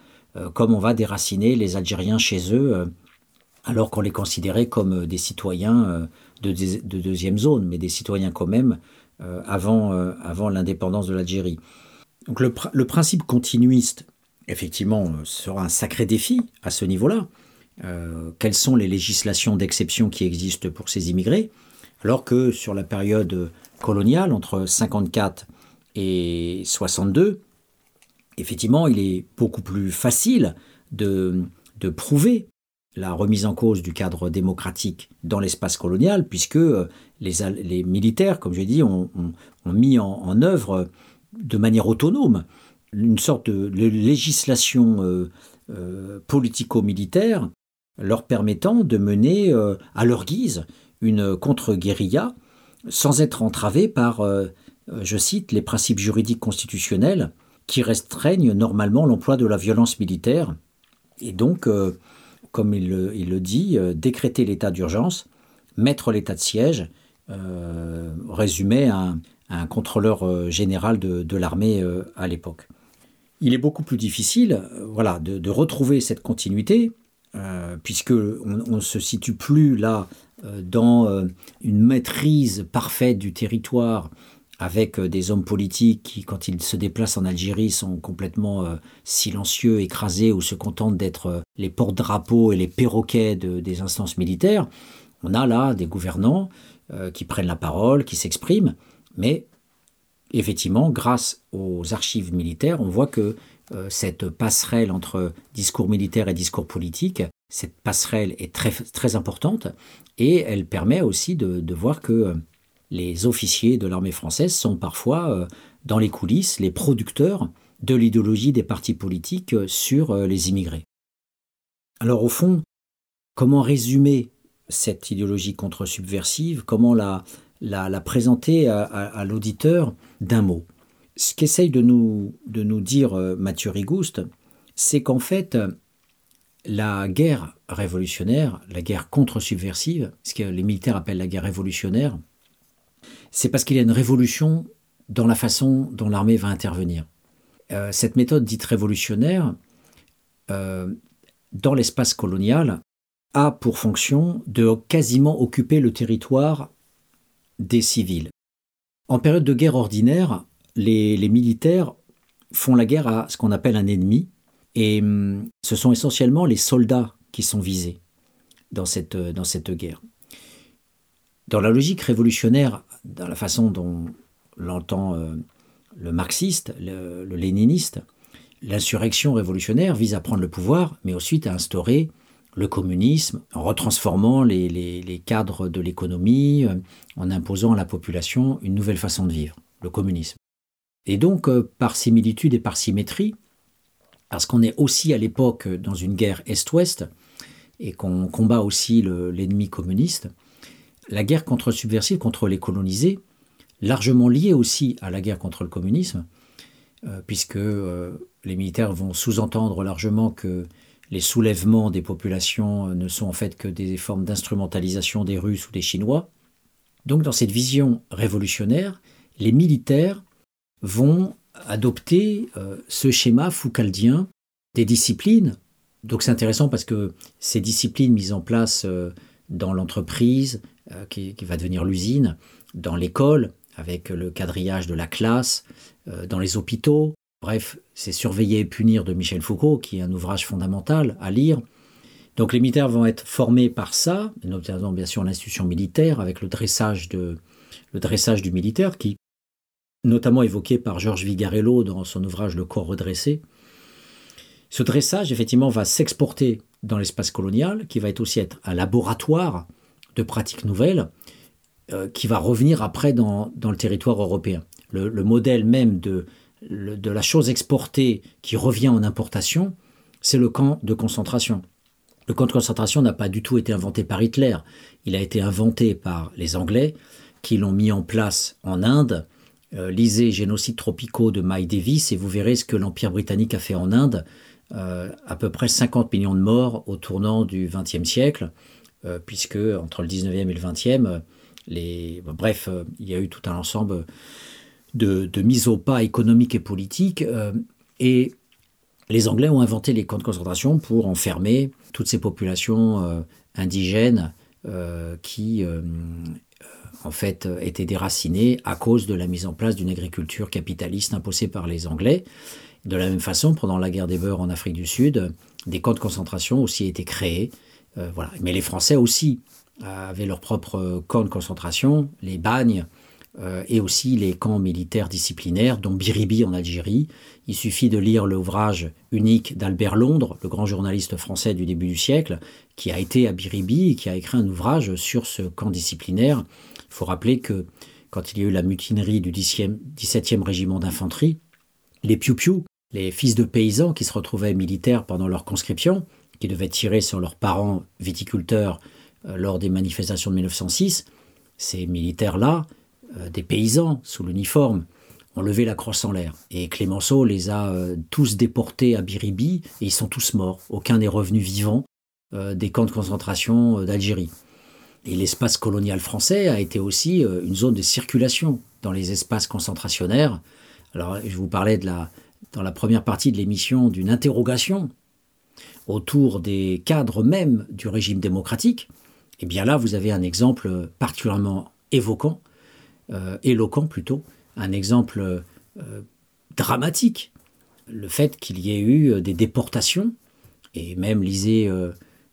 comme on va déraciner les Algériens chez eux alors qu'on les considérait comme des citoyens de, deuxième zone, mais des citoyens quand même euh, avant, euh, avant l'indépendance de l'Algérie. Donc le, pr- le principe continuiste, effectivement, euh, sera un sacré défi à ce niveau-là. Quelles sont les législations d'exception qui existent pour ces immigrés Alors que sur la période coloniale, entre 54 et 62, effectivement, il est beaucoup plus facile de, de prouver la remise en cause du cadre démocratique dans l'espace colonial, puisque euh, les, militaires, comme je l'ai dit, ont, mis en, œuvre de manière autonome une sorte de lé- législation euh, euh, politico-militaire leur permettant de mener euh, à leur guise une contre-guérilla sans être entravés par, euh, euh, je cite, les principes juridiques constitutionnels qui restreignent normalement l'emploi de la violence militaire. Et donc, euh, comme il, le- dit, euh, décréter l'état d'urgence, mettre l'état de siège, euh, résumé un, un contrôleur euh, général de, l'armée à l'époque. Il est beaucoup plus difficile voilà, de, retrouver cette continuité, euh, puisque on ne se situe plus là dans une maîtrise parfaite du territoire avec euh, des hommes politiques qui, quand ils se déplacent en Algérie, sont complètement euh, silencieux, écrasés ou se contentent d'être euh, les porte-drapeaux et les perroquets de- des instances militaires. On a là des gouvernants qui prennent la parole, qui s'expriment, mais effectivement, grâce aux archives militaires, on voit que cette passerelle entre discours militaire et discours politique, cette passerelle est très, très importante et elle permet aussi de, voir que les officiers de l'armée française sont parfois euh, dans les coulisses les producteurs de l'idéologie des partis politiques euh, sur euh, les immigrés. Alors au fond, comment résumer cette idéologie contre-subversive? Comment la, présenter à, l'auditeur d'un mot? Ce qu'essaye de nous, de nous dire Mathieu Rigouste, c'est qu'en fait, la guerre révolutionnaire, la guerre contre-subversive, ce que les militaires appellent la guerre révolutionnaire, c'est parce qu'il y a une révolution dans la façon dont l'armée va intervenir. Euh, cette méthode dite révolutionnaire, euh, dans l'espace colonial, a pour fonction de quasiment occuper le territoire des civils. En période de guerre ordinaire, les, militaires font la guerre à ce qu'on appelle un ennemi, et hum, ce sont essentiellement les soldats qui sont visés dans cette, dans cette guerre. Dans la logique révolutionnaire, dans la façon dont l'entend euh, le marxiste, le, léniniste, l'insurrection révolutionnaire vise à prendre le pouvoir, mais ensuite à instaurer le communisme en retransformant les, cadres de l'économie, euh, en imposant à la population une nouvelle façon de vivre, le communisme. Et donc, euh, par similitude et par symétrie, parce qu'on est aussi à l'époque dans une guerre Est-Ouest et qu'on combat aussi le- l'ennemi communiste, la guerre contre-subversive contre les colonisés, largement liée aussi à la guerre contre le communisme, euh, puisque euh, les militaires vont sous-entendre largement que les soulèvements des populations euh, ne sont en fait que des formes d'instrumentalisation des Russes ou des Chinois. Donc dans cette vision révolutionnaire, les militaires vont adopter ce schéma foucaldien des disciplines. Donc c'est intéressant parce que ces disciplines mises en place dans l'entreprise, euh, qui, va devenir l'usine, dans l'école, avec le quadrillage de la classe, euh, dans les hôpitaux, bref, c'est Surveiller et punir de Michel Foucault, qui est un ouvrage fondamental à lire. Donc les militaires vont être formés par ça, notamment bien sûr l'institution militaire, avec le dressage, de, le dressage du militaire, qui notamment évoqué par Georges Vigarello dans son ouvrage Le corps redressé. Ce dressage, effectivement, va s'exporter dans l'espace colonial, qui va aussi être un laboratoire de pratiques nouvelles, euh, qui va revenir après dans, dans le territoire européen. Le, le modèle même de, de la chose exportée qui revient en importation, c'est le camp de concentration. Le camp de concentration n'a pas du tout été inventé par Hitler. Il a été inventé par les Anglais qui l'ont mis en place en Inde. Euh, lisez Génocides tropicaux de Mike Davis et vous verrez ce que l'Empire britannique a fait en Inde. Euh, à peu près 50 millions de morts au tournant du XXe siècle, euh, puisque entre le 19e et le 20e, les, bon, bref, euh, il y a eu tout un ensemble de, de mises au pas économiques et politiques. euh, et les Anglais ont inventé les camps de concentration pour enfermer toutes ces populations euh, indigènes euh, qui, euh, euh, en fait, euh, étaient déracinées à cause de la mise en place d'une agriculture capitaliste imposée par les Anglais. De la même façon, pendant la guerre des beurs en Afrique du Sud, des camps de concentration aussi étaient créés. Euh, voilà. Mais les Français aussi avaient leurs propres camps de concentration, les bagnes, euh, et aussi les camps militaires disciplinaires, dont Biribi en Algérie. Il suffit de lire l'ouvrage unique d'Albert Londres, le grand journaliste français du début du siècle, qui a été à Biribi et qui a écrit un ouvrage sur ce camp disciplinaire. Il faut rappeler que quand il y a eu la mutinerie du 10e 17e régiment d'infanterie, les piou les fils de paysans qui se retrouvaient militaires pendant leur conscription, qui devaient tirer sur leurs parents viticulteurs euh, lors des manifestations de 1906, ces militaires-là, euh, des paysans sous l'uniforme, ont levé la crosse en l'air. Et Clémenceau les a euh, tous déportés à Biribi et ils sont tous morts. Aucun n'est revenu vivant des camps de concentration d'Algérie. Et l'espace colonial français a été aussi euh, une zone de circulation dans les espaces concentrationnaires. Alors, je vous parlais de la, dans la première partie de l'émission d'une interrogation autour des cadres même du régime démocratique. Et bien là, vous avez un exemple particulièrement évoquant, euh, éloquent plutôt, un exemple euh, dramatique. Le fait qu'il y ait eu des déportations, et même lisez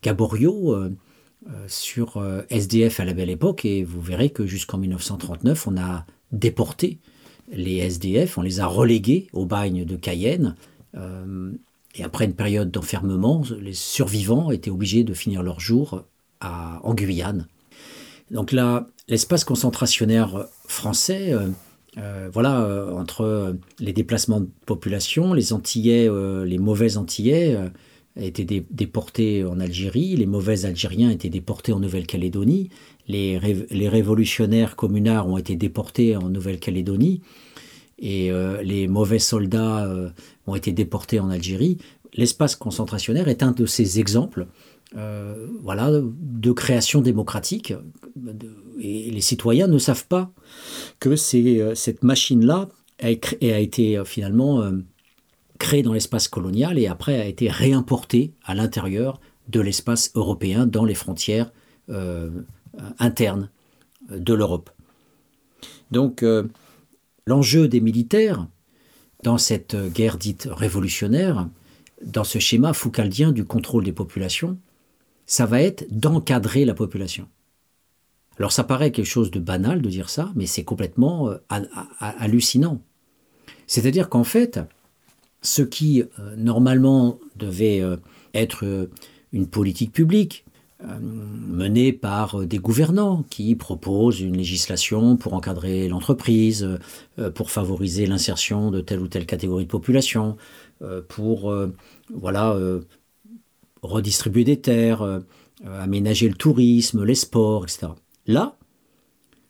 Gaborio euh, sur euh, SDF à la belle époque, et vous verrez que jusqu'en 1939, on a déporté les SDF, on les a relégués au bagne de Cayenne. euh, et après une période d'enfermement, les survivants étaient obligés de finir leur jour à, en Guyane. Donc là, l'espace concentrationnaire français, euh, euh, voilà, euh, entre euh, les déplacements de population, les Antillais, euh, les mauvais Antillais euh, étaient dé- déportés en Algérie, les mauvais Algériens étaient déportés en Nouvelle-Calédonie, les, ré- les révolutionnaires communards ont été déportés en Nouvelle-Calédonie, et euh, les mauvais soldats euh, ont été déportés en Algérie. L'espace concentrationnaire est un de ces exemples euh, voilà, de création démocratique. Et les citoyens ne savent pas que cette machine-là a, été finalement euh, créée dans l'espace colonial et après a été réimportée à l'intérieur de l'espace européen dans les frontières euh, internes de l'Europe. Donc euh, l'enjeu des militaires dans cette guerre dite révolutionnaire, dans ce schéma foucaldien du contrôle des populations, ça va être d'encadrer la population. Alors ça paraît quelque chose de banal de dire ça, mais c'est complètement euh, ha- ha- hallucinant. C'est-à-dire qu'en fait, ce qui euh, normalement devait euh, être euh, une politique publique, menée par des gouvernants qui proposent une législation pour encadrer l'entreprise, pour favoriser l'insertion de telle ou telle catégorie de population, pour voilà, redistribuer des terres, aménager le tourisme, les sports, etc. Là,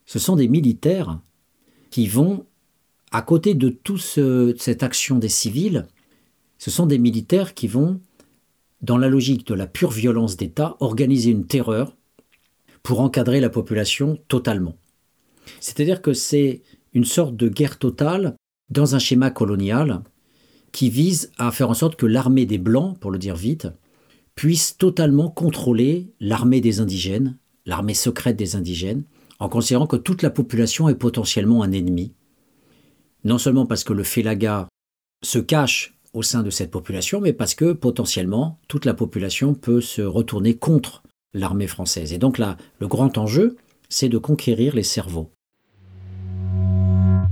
ce sont des militaires qui vont, à côté de toute cette action des civils, ce sont des militaires qui vont, dans la logique de la pure violence d'État, organiser une terreur pour encadrer la population totalement. C'est-à-dire que c'est une sorte de guerre totale dans un schéma colonial qui vise à faire en sorte que l'armée des Blancs, pour le dire vite, puisse totalement contrôler l'armée des indigènes, l'armée secrète des indigènes, en considérant que toute la population est potentiellement un ennemi. Non seulement parce que le Félaga se cache au sein de cette population, mais parce que potentiellement toute la population peut se retourner contre l'armée française. Et donc là, le grand enjeu, c'est de conquérir les cerveaux.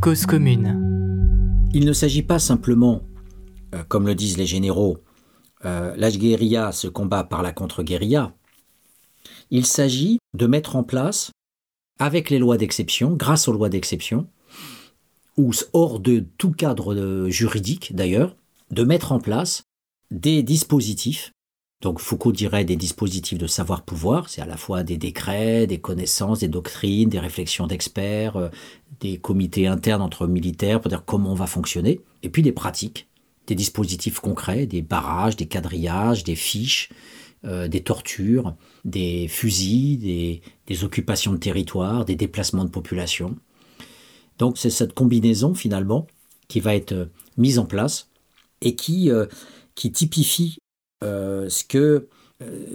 Cause commune. Il ne s'agit pas simplement, euh, comme le disent les généraux, euh, la guérilla se combat par la contre-guérilla. Il s'agit de mettre en place, avec les lois d'exception, grâce aux lois d'exception, ou hors de tout cadre euh, juridique d'ailleurs, de mettre en place des dispositifs Donc Foucault dirait des dispositifs de savoir-pouvoir, c'est à la fois des décrets, des connaissances, des doctrines, des réflexions d'experts, euh, des comités internes entre militaires pour dire comment on va fonctionner, et puis des pratiques, des dispositifs concrets, des barrages, des quadrillages, des fiches, euh, des tortures, des fusils, des, des occupations de territoire, des déplacements de population. Donc c'est cette combinaison finalement qui va être euh, mise en place et qui, euh, typifie euh, ce, que,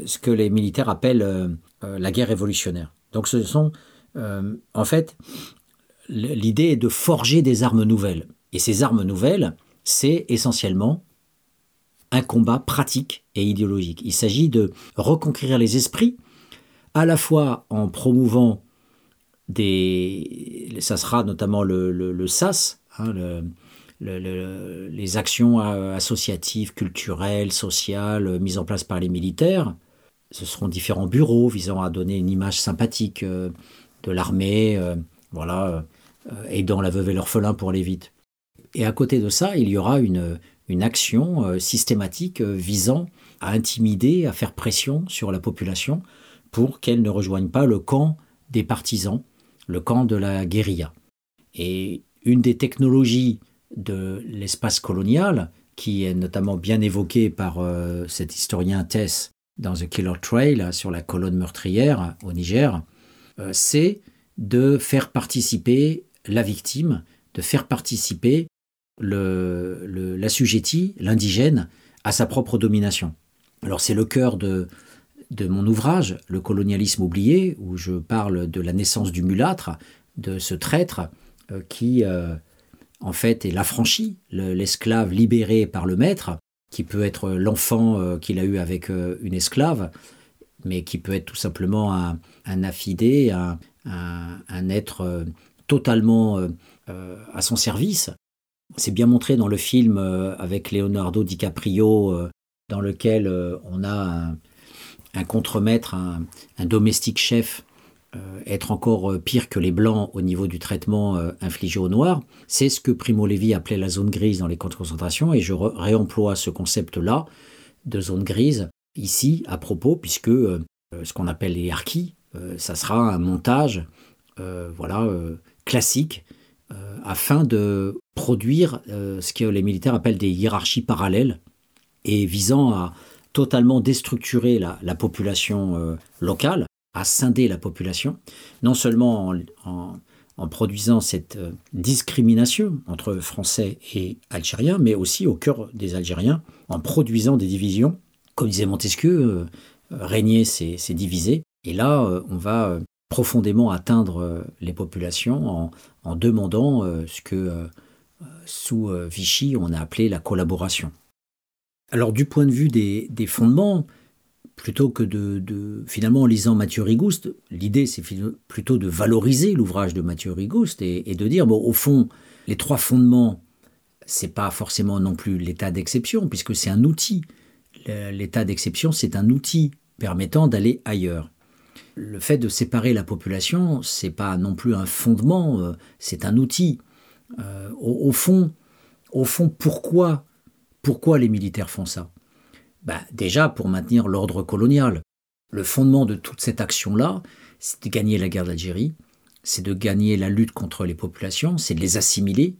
ce que les militaires appellent la guerre révolutionnaire. Donc ce sont, en fait, l'idée de forger des armes nouvelles. Et ces armes nouvelles, c'est essentiellement un combat pratique et idéologique. Il s'agit de reconquérir les esprits, à la fois en promouvant des, ça sera notamment le, le, SAS, hein, le, les actions euh, associatives, culturelles, sociales euh, mises en place par les militaires. Ce seront différents bureaux visant à donner une image sympathique euh, de l'armée, voilà, aidant la veuve et l'orphelin pour aller vite. Et à côté de ça, il y aura une, une action systématique visant à intimider, à faire pression sur la population pour qu'elle ne rejoigne pas le camp des partisans le camp de la guérilla. Et une des technologies de l'espace colonial, qui est notamment bien évoquée par euh, cet historien Tess dans The Killer Trail sur la colonne meurtrière au Niger, euh, c'est de faire participer la victime, de faire participer l'assujetti, le, l'indigène, à sa propre domination. Alors c'est le cœur de, de mon ouvrage, Le colonialisme oublié, où je parle de la naissance du mulâtre, de ce traître euh, qui, euh, en fait, est l'affranchi, l'esclave libéré par le maître, qui peut être l'enfant euh, qu'il a eu avec une esclave, mais qui peut être tout simplement un, un affidé, un, un, être totalement à son service. C'est bien montré dans le film avec Leonardo DiCaprio, dans lequel on a un, un contremaître, un, domestique chef, euh, être encore euh, pire que les blancs au niveau du traitement euh, infligé aux noirs, c'est ce que Primo Levi appelait la zone grise dans les camps de concentration, et je réemploie ce concept-là de zone grise ici à propos, puisque ce qu'on appelle harkis, ça sera un montage voilà, classique afin de produire ce que les militaires appellent des hiérarchies parallèles et visant à, totalement déstructurer la, population euh, locale, à scinder la population, non seulement en, produisant cette euh, discrimination entre Français et Algériens, mais aussi au cœur des Algériens, en produisant des divisions. Comme disait Montesquieu, euh, régner, c'est diviser. Et là, on va profondément atteindre les populations en, en demandant ce que sous Vichy on a appelé la collaboration. Alors du point de vue des, fondements, plutôt que de, finalement en lisant Mathieu Rigouste, l'idée c'est plutôt de valoriser l'ouvrage de Mathieu Rigouste et, de dire bon au fond les trois fondements c'est pas forcément non plus l'état d'exception puisque c'est un outil. L'état d'exception c'est un outil permettant d'aller ailleurs. Le fait de séparer la population c'est pas non plus un fondement, euh, c'est un outil. Euh, au, fond, au fond pourquoi pourquoi les militaires font ça? Bah, Déjà pour maintenir l'ordre colonial. Le fondement de toute cette action-là, c'est de gagner la guerre d'Algérie, c'est de gagner la lutte contre les populations, c'est de les assimiler,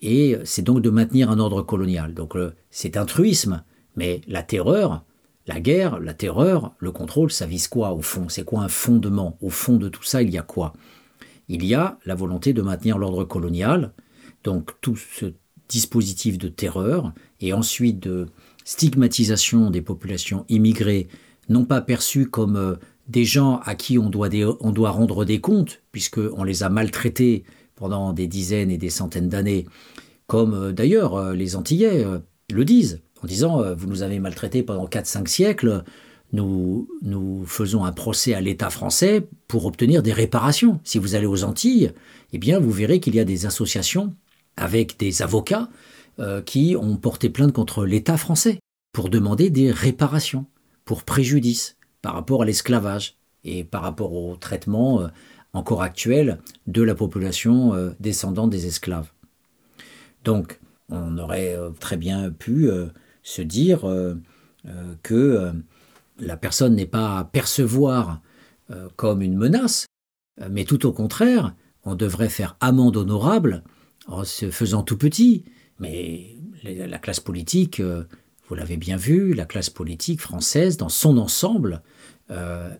et c'est donc de maintenir un ordre colonial. Donc c'est un truisme, mais la terreur, la guerre, la terreur, le contrôle, ça vise quoi au fond? C'est quoi un fondement? Au fond de tout ça, il y a quoi? Il y a la volonté de maintenir l'ordre colonial, donc tout ce dispositif de terreur et ensuite de stigmatisation des populations immigrées, non pas perçues comme euh, des gens à qui on doit, on rendre des comptes, puisqu'on les a maltraités pendant des dizaines et des centaines d'années, comme euh, d'ailleurs euh, les Antillais le disent, en disant Vous nous avez maltraités pendant 4-5 siècles, nous, nous faisons un procès à l'État français pour obtenir des réparations. Si vous allez aux Antilles, eh bien, vous verrez qu'il y a des associations avec des avocats euh, qui ont porté plainte contre l'État français pour demander des réparations pour préjudice par rapport à l'esclavage et par rapport au traitement euh, encore actuel de la population euh, descendante des esclaves. Donc, on aurait très bien pu se dire que la personne n'est pas à percevoir comme une menace, mais tout au contraire, on devrait faire amende honorable en se faisant tout petit. Mais la classe politique, euh, vous l'avez bien vu, la classe politique française, dans son ensemble, euh,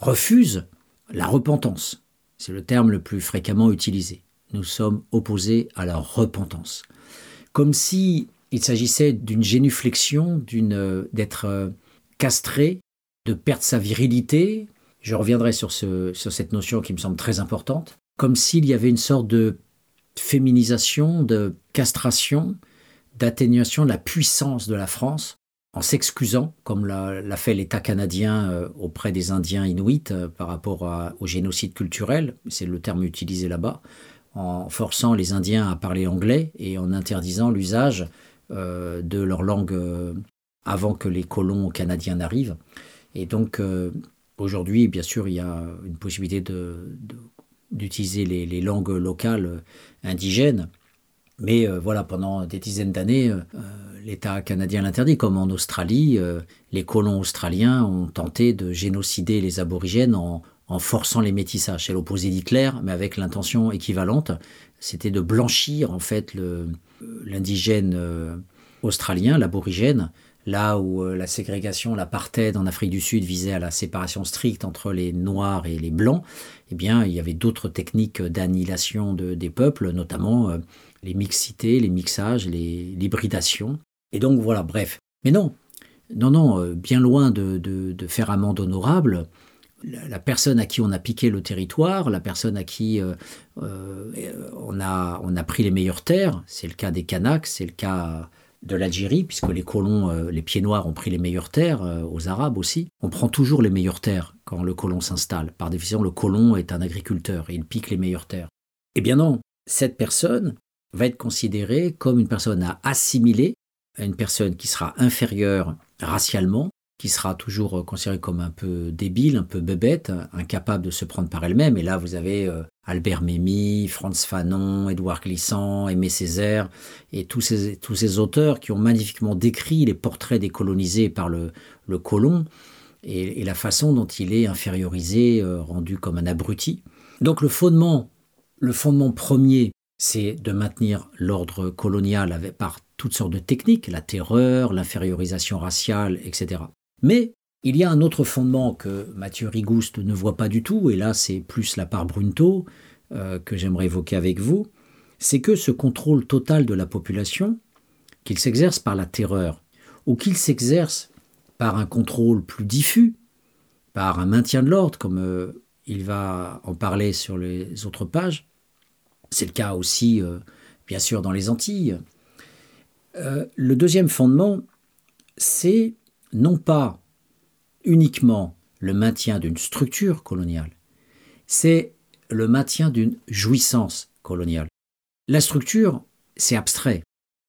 refuse la repentance. C'est le terme le plus fréquemment utilisé. Nous sommes opposés à la repentance. Comme si il s'agissait d'une génuflexion, euh, d'être castré, de perdre sa virilité. Je reviendrai sur, sur cette notion qui me semble très importante. Comme s'il y avait une sorte de féminisation, de castration, d'atténuation de la puissance de la France en s'excusant, comme l'a, fait l'État canadien euh, auprès des Indiens inuits euh, par rapport au génocide culturel, c'est le terme utilisé là-bas, en forçant les Indiens à parler anglais et en interdisant l'usage euh, de leur langue avant que les colons canadiens n'arrivent. Et donc, aujourd'hui, bien sûr, il y a une possibilité de- d'utiliser les, langues locales euh, indigènes. Mais euh, voilà, pendant des dizaines d'années, euh, l'État canadien l'interdit, comme en Australie, les colons australiens ont tenté de génocider les aborigènes en, forçant les métissages. C'est l'opposé d'Hitler, mais avec l'intention équivalente. C'était de blanchir en fait l'indigène australien, l'aborigène, là où euh, la ségrégation, l'apartheid en Afrique du Sud visait à la séparation stricte entre les noirs et les blancs, eh bien, il y avait d'autres techniques d'annihilation de- des peuples, notamment euh, les mixités, les mixages, l'hybridation. Et donc voilà, bref. Mais non, non, non, euh, bien loin de, faire amende honorable, la, personne à qui on a piqué le territoire, la personne à qui on, a, on a pris les meilleures terres, c'est le cas des Kanaks, c'est le cas de l'Algérie, puisque les colons, euh, les pieds noirs ont pris les meilleures terres, euh, aux Arabes aussi. On prend toujours les meilleures terres quand le colon s'installe. Par définition, le colon est un agriculteur et il pique les meilleures terres. Eh bien non, cette personne va être considérée comme une personne à assimiler, une personne qui sera inférieure racialement, qui sera toujours euh, considérée comme un peu débile, un peu bébête, incapable de se prendre par elle-même. Et là, vous avez euh, Albert Memmi, Franz Fanon, Édouard Glissant, Aimé Césaire, et tous ces, tous ces auteurs qui ont magnifiquement décrit les portraits des colonisés par le, le colon et, et la façon dont il est infériorisé, euh, rendu comme un abruti. Donc le fondement, le fondement premier, c'est de maintenir l'ordre colonial avec, par toutes sortes de techniques, la terreur, l'infériorisation raciale, etc. Mais il y a un autre fondement que Mathieu Rigouste ne voit pas du tout, et là c'est plus la part Brunto euh, que j'aimerais évoquer avec vous, c'est que ce contrôle total de la population, qu'il s'exerce par la terreur, ou qu'il s'exerce par un contrôle plus diffus, par un maintien de l'ordre, comme euh, il va en parler sur les autres pages, c'est le cas aussi, euh, bien sûr, dans les Antilles. Le deuxième fondement, c'est non pas uniquement le maintien d'une structure coloniale, c'est le maintien d'une jouissance coloniale. La structure, c'est abstrait,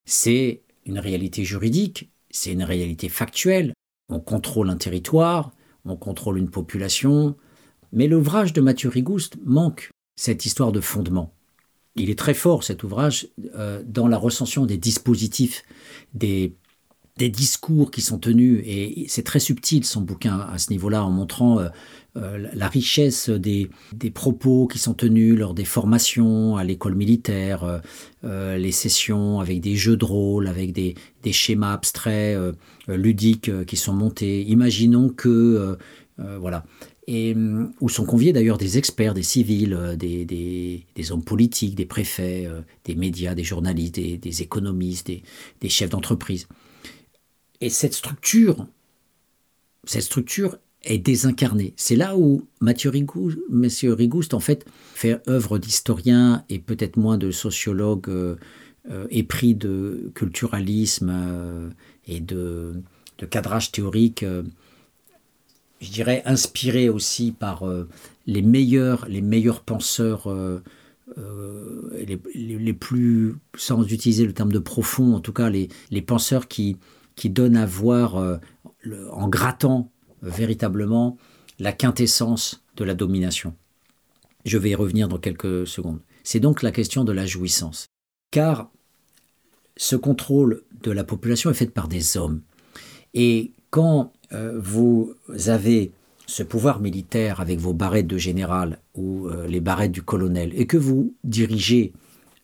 c'est une réalité juridique, c'est une réalité factuelle, on contrôle un territoire, on contrôle une population, mais l'ouvrage de Mathieu Rigouste manque cette histoire de fondement. Il est très fort, cet ouvrage, euh, dans la recension des dispositifs, des, des discours qui sont tenus, et c'est très subtil son bouquin à ce niveau-là, en montrant euh, euh, la richesse des, propos qui sont tenus lors des formations à l'école militaire, euh, les sessions avec des jeux de rôle, avec des, schémas abstraits, ludiques qui sont montés. Imaginons que, voilà, et où sont conviés d'ailleurs des experts, des civils, des, hommes politiques, des préfets, des médias, des journalistes, des, économistes, des chefs d'entreprise. Et cette structure, cette structure est désincarnée. C'est là où Mathieu Rigouste, en fait, fait œuvre d'historien et peut-être moins de sociologue euh, euh, épris de culturalisme euh, et de, de, cadrage théorique, je dirais inspiré aussi par les meilleurs, les meilleurs penseurs. Les, les, plus, sans utiliser le terme de profond, en tout cas les, les penseurs qui, qui donnent à voir, euh, en grattant véritablement, la quintessence de la domination. Je vais y revenir dans quelques secondes. C'est donc la question de la jouissance. Car ce contrôle de la population est fait par des hommes. Et quand euh, vous avez ce pouvoir militaire avec vos barrettes de général ou euh, les barrettes du colonel et que vous dirigez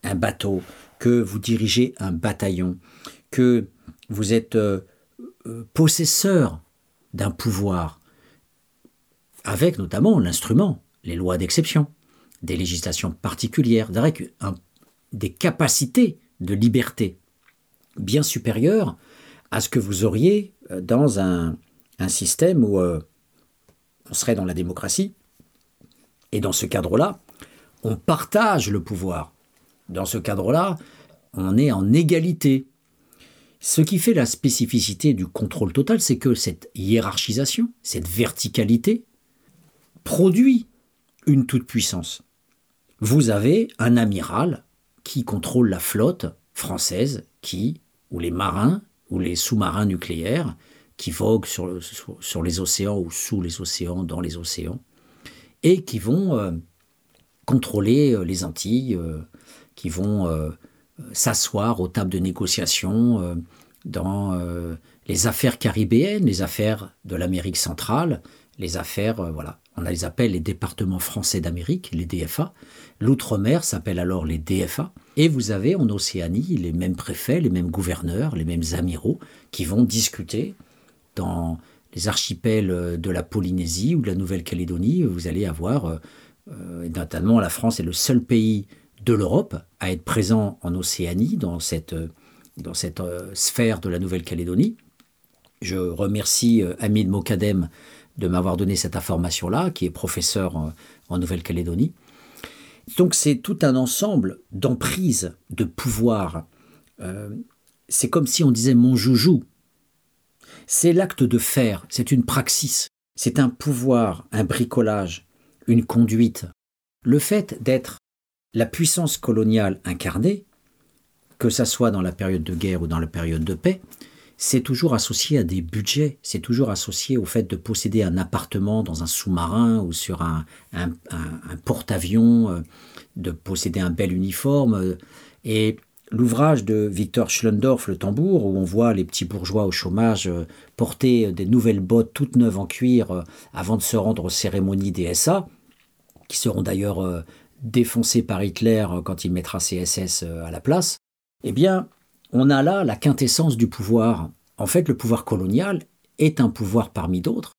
un bateau, que vous dirigez un bataillon, que vous êtes euh, euh, possesseur d'un pouvoir, avec notamment l'instrument, les lois d'exception, des législations particulières, des capacités de liberté bien supérieures à ce que vous auriez euh, dans un, système où on serait dans la démocratie. Et dans ce cadre-là, on partage le pouvoir. Dans ce cadre-là, on est en égalité. Ce qui fait la spécificité du contrôle total, c'est que cette hiérarchisation, cette verticalité, produit une toute-puissance. Vous avez un amiral qui contrôle la flotte française, qui, ou les marins, ou les sous-marins nucléaires, qui voguent sur, les océans ou sous les océans, dans les océans, et qui vont euh, contrôler euh, les Antilles, euh, qui vont s'asseoir aux tables de négociation euh, dans euh, les affaires caribéennes, les affaires de l'Amérique centrale, les affaires, euh, voilà, on les appelle les départements français d'Amérique, les DFA. L'outre-mer s'appelle alors les DFA. Et vous avez en Océanie les mêmes préfets, les mêmes gouverneurs, les mêmes amiraux qui vont discuter dans les archipels euh, de la Polynésie ou de la Nouvelle-Calédonie. Vous allez avoir, euh, euh, notamment la France est le seul pays de l'Europe à être présent en Océanie, dans cette, euh, dans cette euh, sphère de la Nouvelle-Calédonie. Je remercie euh, Hamid Mokadem de m'avoir donné cette information-là, qui est professeur en, Nouvelle-Calédonie. Donc c'est tout un ensemble d'emprises, de pouvoir. Euh, c'est comme si on disait mon joujou. C'est l'acte de faire, c'est une praxis, c'est un pouvoir, un bricolage, une conduite. Le fait d'être la puissance coloniale incarnée, que ça soit dans la période de guerre ou dans la période de paix, c'est toujours associé à des budgets, c'est toujours associé au fait de posséder un appartement dans un sous-marin ou sur un, un- porte-avions, euh, de posséder un bel uniforme. Et l'ouvrage de Victor Schlendorf, Le tambour, où on voit les petits bourgeois au chômage euh, porter des nouvelles bottes toutes neuves en cuir euh, avant de se rendre aux cérémonies des SA, qui seront d'ailleurs défoncées par Hitler euh, quand il mettra ses SS euh, à la place, eh bien, on a là la quintessence du pouvoir. En fait, le pouvoir colonial est un pouvoir parmi d'autres,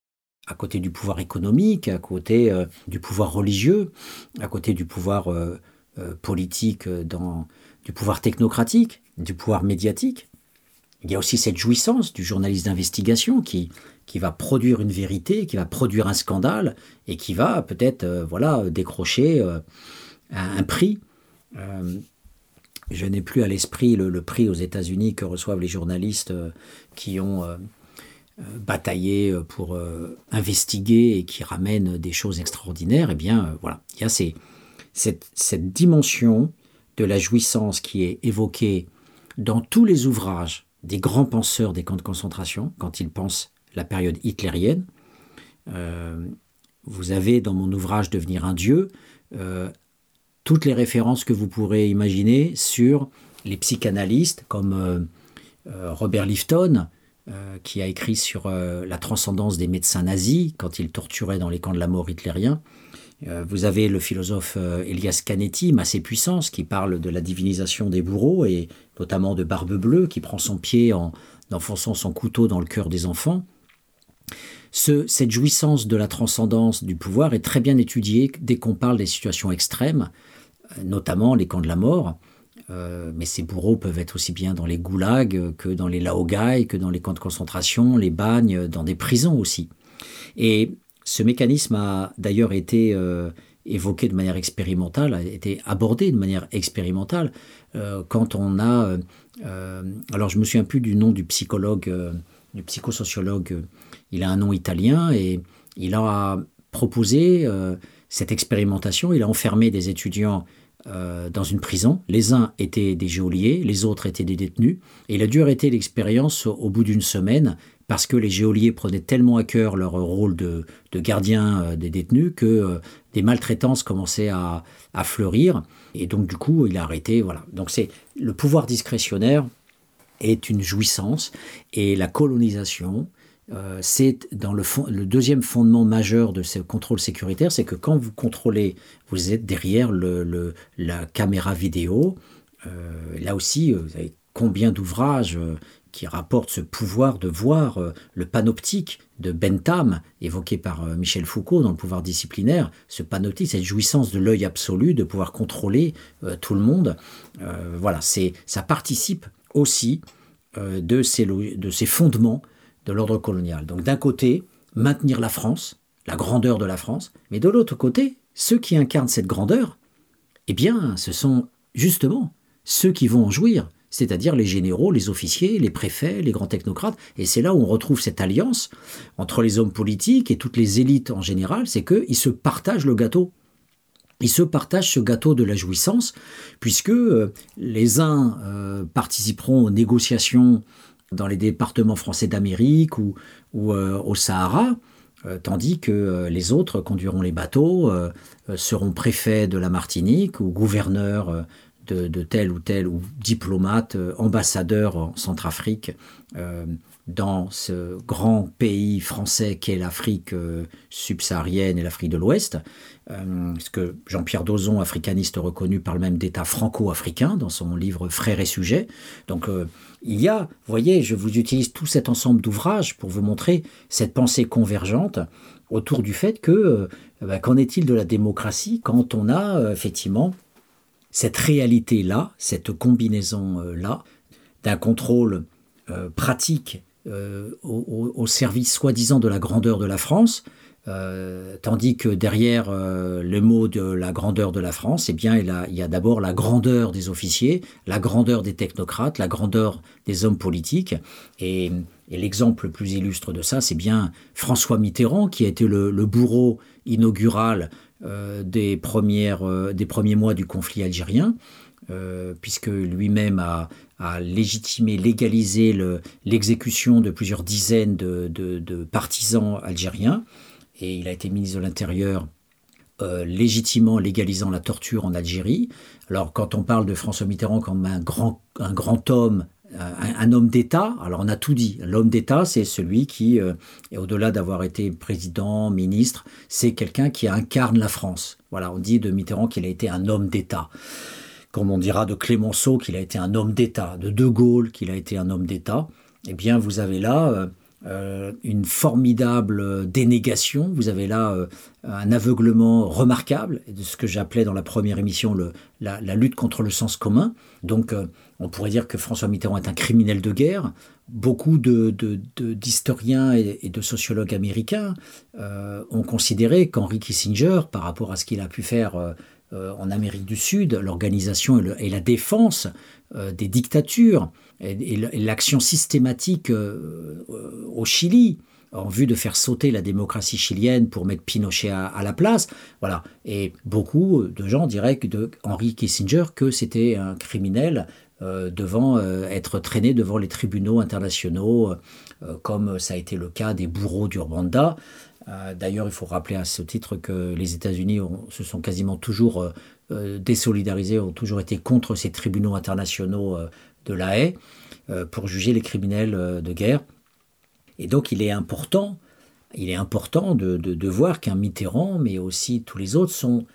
à côté du pouvoir économique, à côté euh, du pouvoir religieux, à côté du pouvoir politique, du pouvoir technocratique, du pouvoir médiatique. Il y a aussi cette jouissance du journaliste d'investigation qui, qui va produire une vérité, qui va produire un scandale et qui va peut-être euh, voilà, décrocher euh, un, prix. Euh, je n'ai plus à l'esprit le, prix aux États-Unis que reçoivent les journalistes qui ont bataillé pour investiguer et qui ramènent des choses extraordinaires. Eh bien, voilà, il y a cette dimension de la jouissance qui est évoquée dans tous les ouvrages des grands penseurs des camps de concentration, quand ils pensent la période hitlérienne. Euh, vous avez dans mon ouvrage Devenir un dieu euh, toutes les références que vous pourrez imaginer sur les psychanalystes comme euh, Robert Lifton, qui a écrit sur la transcendance des médecins nazis quand ils torturaient dans les camps de la mort hitlériens. Vous avez le philosophe Elias Canetti, Massé Puissance, qui parle de la divinisation des bourreaux et notamment de Barbe Bleue, qui prend son pied en enfonçant son couteau dans le cœur des enfants. Ce- cette jouissance de la transcendance du pouvoir est très bien étudiée dès qu'on parle des situations extrêmes, euh, notamment les camps de la mort. Euh, mais ces bourreaux peuvent être aussi bien dans les goulags que dans les laogai, que dans les camps de concentration, les bagnes, dans des prisons aussi. Et ce mécanisme a d'ailleurs été euh, évoqué de manière expérimentale, a été abordé de manière expérimentale quand on a... alors je me souviens plus du nom du psychologue, du psychosociologue, il a un nom italien et il a proposé euh, cette expérimentation, il a enfermé des étudiants euh, dans une prison. Les uns étaient des geôliers, les autres étaient des détenus. Et il a dû arrêter l'expérience au, bout d'une semaine parce que les geôliers prenaient tellement à cœur leur rôle de, de gardien euh, des détenus que des maltraitances commençaient à, à fleurir. Et donc du coup, il a arrêté. Voilà. Donc c'est le pouvoir discrétionnaire est une jouissance et la colonisation euh, c'est dans le, deuxième fondement majeur de ce contrôle sécuritaire, c'est que quand vous contrôlez, vous êtes derrière la caméra vidéo. là aussi, vous avez combien d'ouvrages qui rapportent ce pouvoir de voir le panoptique de Bentham, évoqué par Michel Foucault dans le pouvoir disciplinaire, ce panoptique, cette jouissance de l'œil absolu, de pouvoir contrôler tout le monde. voilà, c'est ça participe aussi de ces fondements de l'ordre colonial. Donc d'un côté, maintenir la France, la grandeur de la France, mais de l'autre côté, ceux qui incarnent cette grandeur, eh bien, ce sont justement ceux qui vont en jouir, c'est-à-dire les généraux, les officiers, les préfets, les grands technocrates. Et c'est là où on retrouve cette alliance entre les hommes politiques et toutes les élites en général, c'est qu'ils se partagent le gâteau. Ils se partagent ce gâteau de la jouissance, puisque euh, les uns euh, participeront aux négociations dans les départements français d'Amérique ou, euh, au Sahara, euh, tandis que euh, les autres conduiront les bateaux, seront préfets de la Martinique ou gouverneurs de, tel ou tel ou diplomate, ambassadeur en Centrafrique, dans ce grand pays français qu'est l'Afrique subsaharienne et l'Afrique de l'Ouest. Ce que Jean-Pierre Dozon, africaniste reconnu, parle même d'État franco-africain dans son livre Frères et sujets. Donc il y a, voyez, je vous utilise tout cet ensemble d'ouvrages pour vous montrer cette pensée convergente autour du fait que euh, bah, qu'en est-il de la démocratie quand on a effectivement cette réalité-là, cette combinaison-là, d'un contrôle pratique au, au, service soi-disant de la grandeur de la France, euh, tandis que derrière euh, le mot de la grandeur de la France, eh bien, il, y a d'abord la grandeur des officiers, la grandeur des technocrates, la grandeur des hommes politiques. Et, l'exemple le plus illustre de ça, c'est bien François Mitterrand, qui a été le, bourreau inaugural euh, des, premiers mois du conflit algérien. puisque lui-même a, légitimé, légalisé l'exécution de plusieurs dizaines de partisans algériens et il a été ministre de l'Intérieur euh, légitimement légalisant la torture en Algérie. Alors quand on parle de François Mitterrand comme un grand, homme, un, homme d'État, alors on a tout dit. L'homme d'État, c'est celui qui, euh, au-delà d'avoir été président, ministre, c'est quelqu'un qui incarne la France. Voilà, on dit de Mitterrand qu'il a été un homme d'État. Comme on dira de Clémenceau qu'il a été un homme d'État, de De Gaulle qu'il a été un homme d'État. Eh bien, vous avez là... Euh, une formidable dénégation. Vous avez là euh, un aveuglement remarquable de ce que j'appelais dans la première émission la, lutte contre le sens commun. Donc euh, on pourrait dire que François Mitterrand est un criminel de guerre. Beaucoup d'historiens et, de sociologues américains ont considéré qu'Henry Kissinger, par rapport à ce qu'il a pu faire en Amérique du Sud, l'organisation et, la défense des dictatures, et, l'action systématique euh, au Chili en vue de faire sauter la démocratie chilienne pour mettre Pinochet à, la place. Voilà. Et beaucoup de gens diraient de Henry Kissinger que c'était un criminel euh, devant euh, être traîné devant les tribunaux internationaux, comme ça a été le cas des bourreaux du Rwanda. D'ailleurs, il faut rappeler à ce titre que les États-Unis se sont quasiment toujours désolidarisés, ont toujours été contre ces tribunaux internationaux de la haie euh, pour juger les criminels euh, de guerre. Et donc il est important, il est important de, de, voir qu'un Mitterrand, mais aussi tous les autres, sont,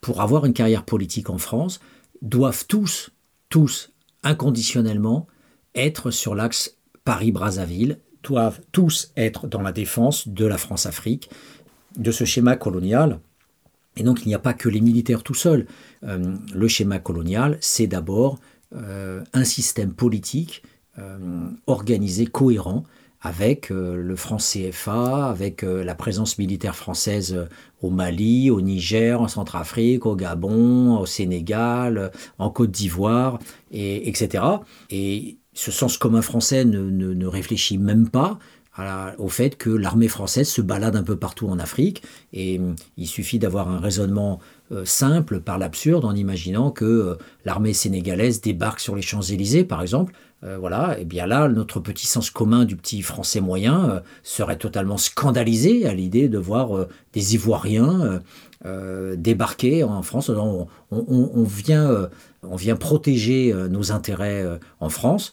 pour avoir une carrière politique en France, doivent tous, tous, inconditionnellement, être sur l'axe Paris-Brazzaville, doivent tous être dans la défense de la France-Afrique, de ce schéma colonial. Et donc il n'y a pas que les militaires tout seuls. Euh, le schéma colonial, c'est d'abord un système politique euh, organisé, cohérent, avec euh, le franc CFA, avec la présence militaire française au Mali, au Niger, en Centrafrique, au Gabon, au Sénégal, en Côte d'Ivoire, et, etc. Et ce sens commun français ne, réfléchit même pas au fait que l'armée française se balade un peu partout en Afrique, et il suffit d'avoir un raisonnement euh, simple par l'absurde en imaginant que euh, l'armée sénégalaise débarque sur les Champs-Élysées, par exemple. Euh, voilà, et bien là, notre petit sens commun du petit français moyen serait totalement scandalisé à l'idée de voir des Ivoiriens débarquer en France. On, vient, on vient protéger nos intérêts en France.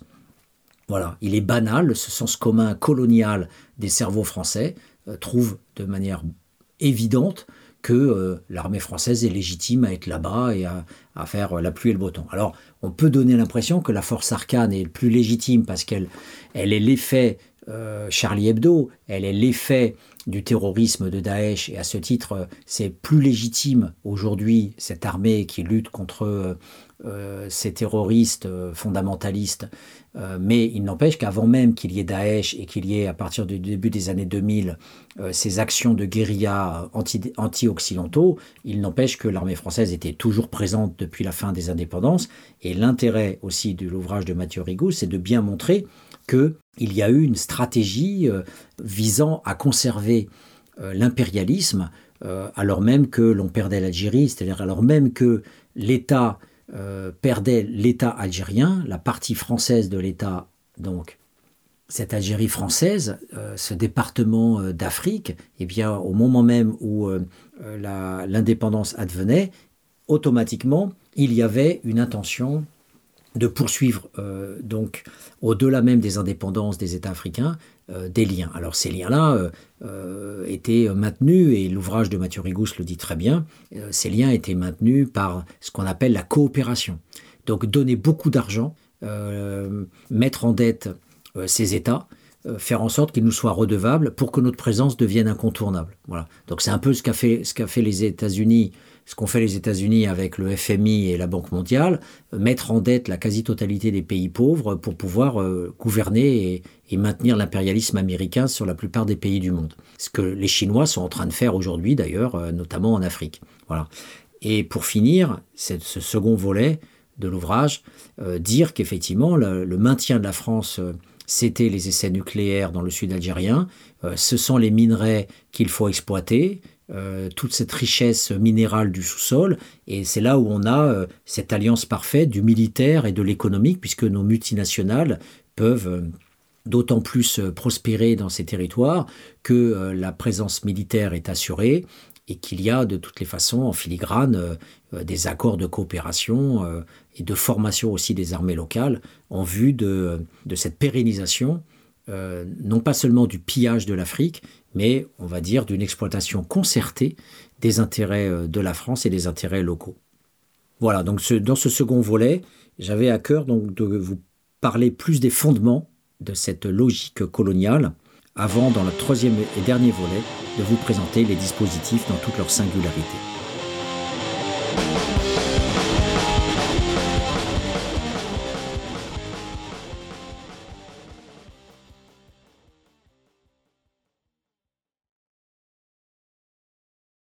Voilà, il est banal, ce sens commun colonial des cerveaux français euh, trouve de manière évidente que euh, l'armée française est légitime à être là-bas et à, faire la pluie et le beau temps. Alors, on peut donner l'impression que la force arcane est plus légitime parce qu'elle elle est l'effet euh, Charlie Hebdo, elle est l'effet du terrorisme de Daesh et à ce titre, c'est plus légitime aujourd'hui cette armée qui lutte contre euh, ces terroristes euh, fondamentalistes. Euh, mais il n'empêche qu'avant même qu'il y ait Daesh et qu'il y ait, à partir du début des années 2000, ces actions de guérilla anti-occidentaux, il n'empêche que l'armée française était toujours présente depuis la fin des indépendances. Et l'intérêt aussi de l'ouvrage de Mathieu Rigaud, c'est de bien montrer qu'il y a eu une stratégie visant à conserver l'impérialisme alors même que l'on perdait l'Algérie, c'est-à-dire alors même que l'État euh, perdait l'État algérien, la partie française de l'État, donc cette Algérie française, euh, ce département euh, d'Afrique, eh bien, au moment même où l'indépendance advenait, automatiquement, il y avait une intention de poursuivre, donc, au-delà même des indépendances des États africains, euh, des liens. Alors ces liens-là euh, euh, étaient maintenus, et l'ouvrage de Mathieu Rigous le dit très bien, ces liens étaient maintenus par ce qu'on appelle la coopération. Donc donner beaucoup d'argent, mettre en dette ces États, faire en sorte qu'ils nous soient redevables pour que notre présence devienne incontournable. Voilà. Donc c'est un peu ce qu'a fait, ce qu'a fait les États-Unis ce qu'ont fait les États-Unis avec le FMI et la Banque mondiale, euh, mettre en dette la quasi-totalité des pays pauvres pour pouvoir euh, gouverner et, maintenir l'impérialisme américain sur la plupart des pays du monde. Ce que les Chinois sont en train de faire aujourd'hui d'ailleurs, euh, notamment en Afrique. Voilà. Et pour finir, ce second volet de l'ouvrage, dire qu'effectivement le, maintien de la France c'était les essais nucléaires dans le sud algérien, ce sont les minerais qu'il faut exploiter, euh, toute cette richesse minérale du sous-sol. Et c'est là où on a euh, cette alliance parfaite du militaire et de l'économique, puisque nos multinationales peuvent euh, d'autant plus prospérer dans ces territoires que la présence militaire est assurée et qu'il y a de toutes les façons en filigrane des accords de coopération et de formation aussi des armées locales en vue de, de cette pérennisation, non pas seulement du pillage de l'Afrique, mais on va dire d'une exploitation concertée des intérêts euh, de la France et des intérêts locaux. Voilà, donc dans ce second volet, j'avais à cœur donc de vous parler plus des fondements de cette logique coloniale, avant, dans le troisième et dernier volet, de vous présenter les dispositifs dans toute leur singularité.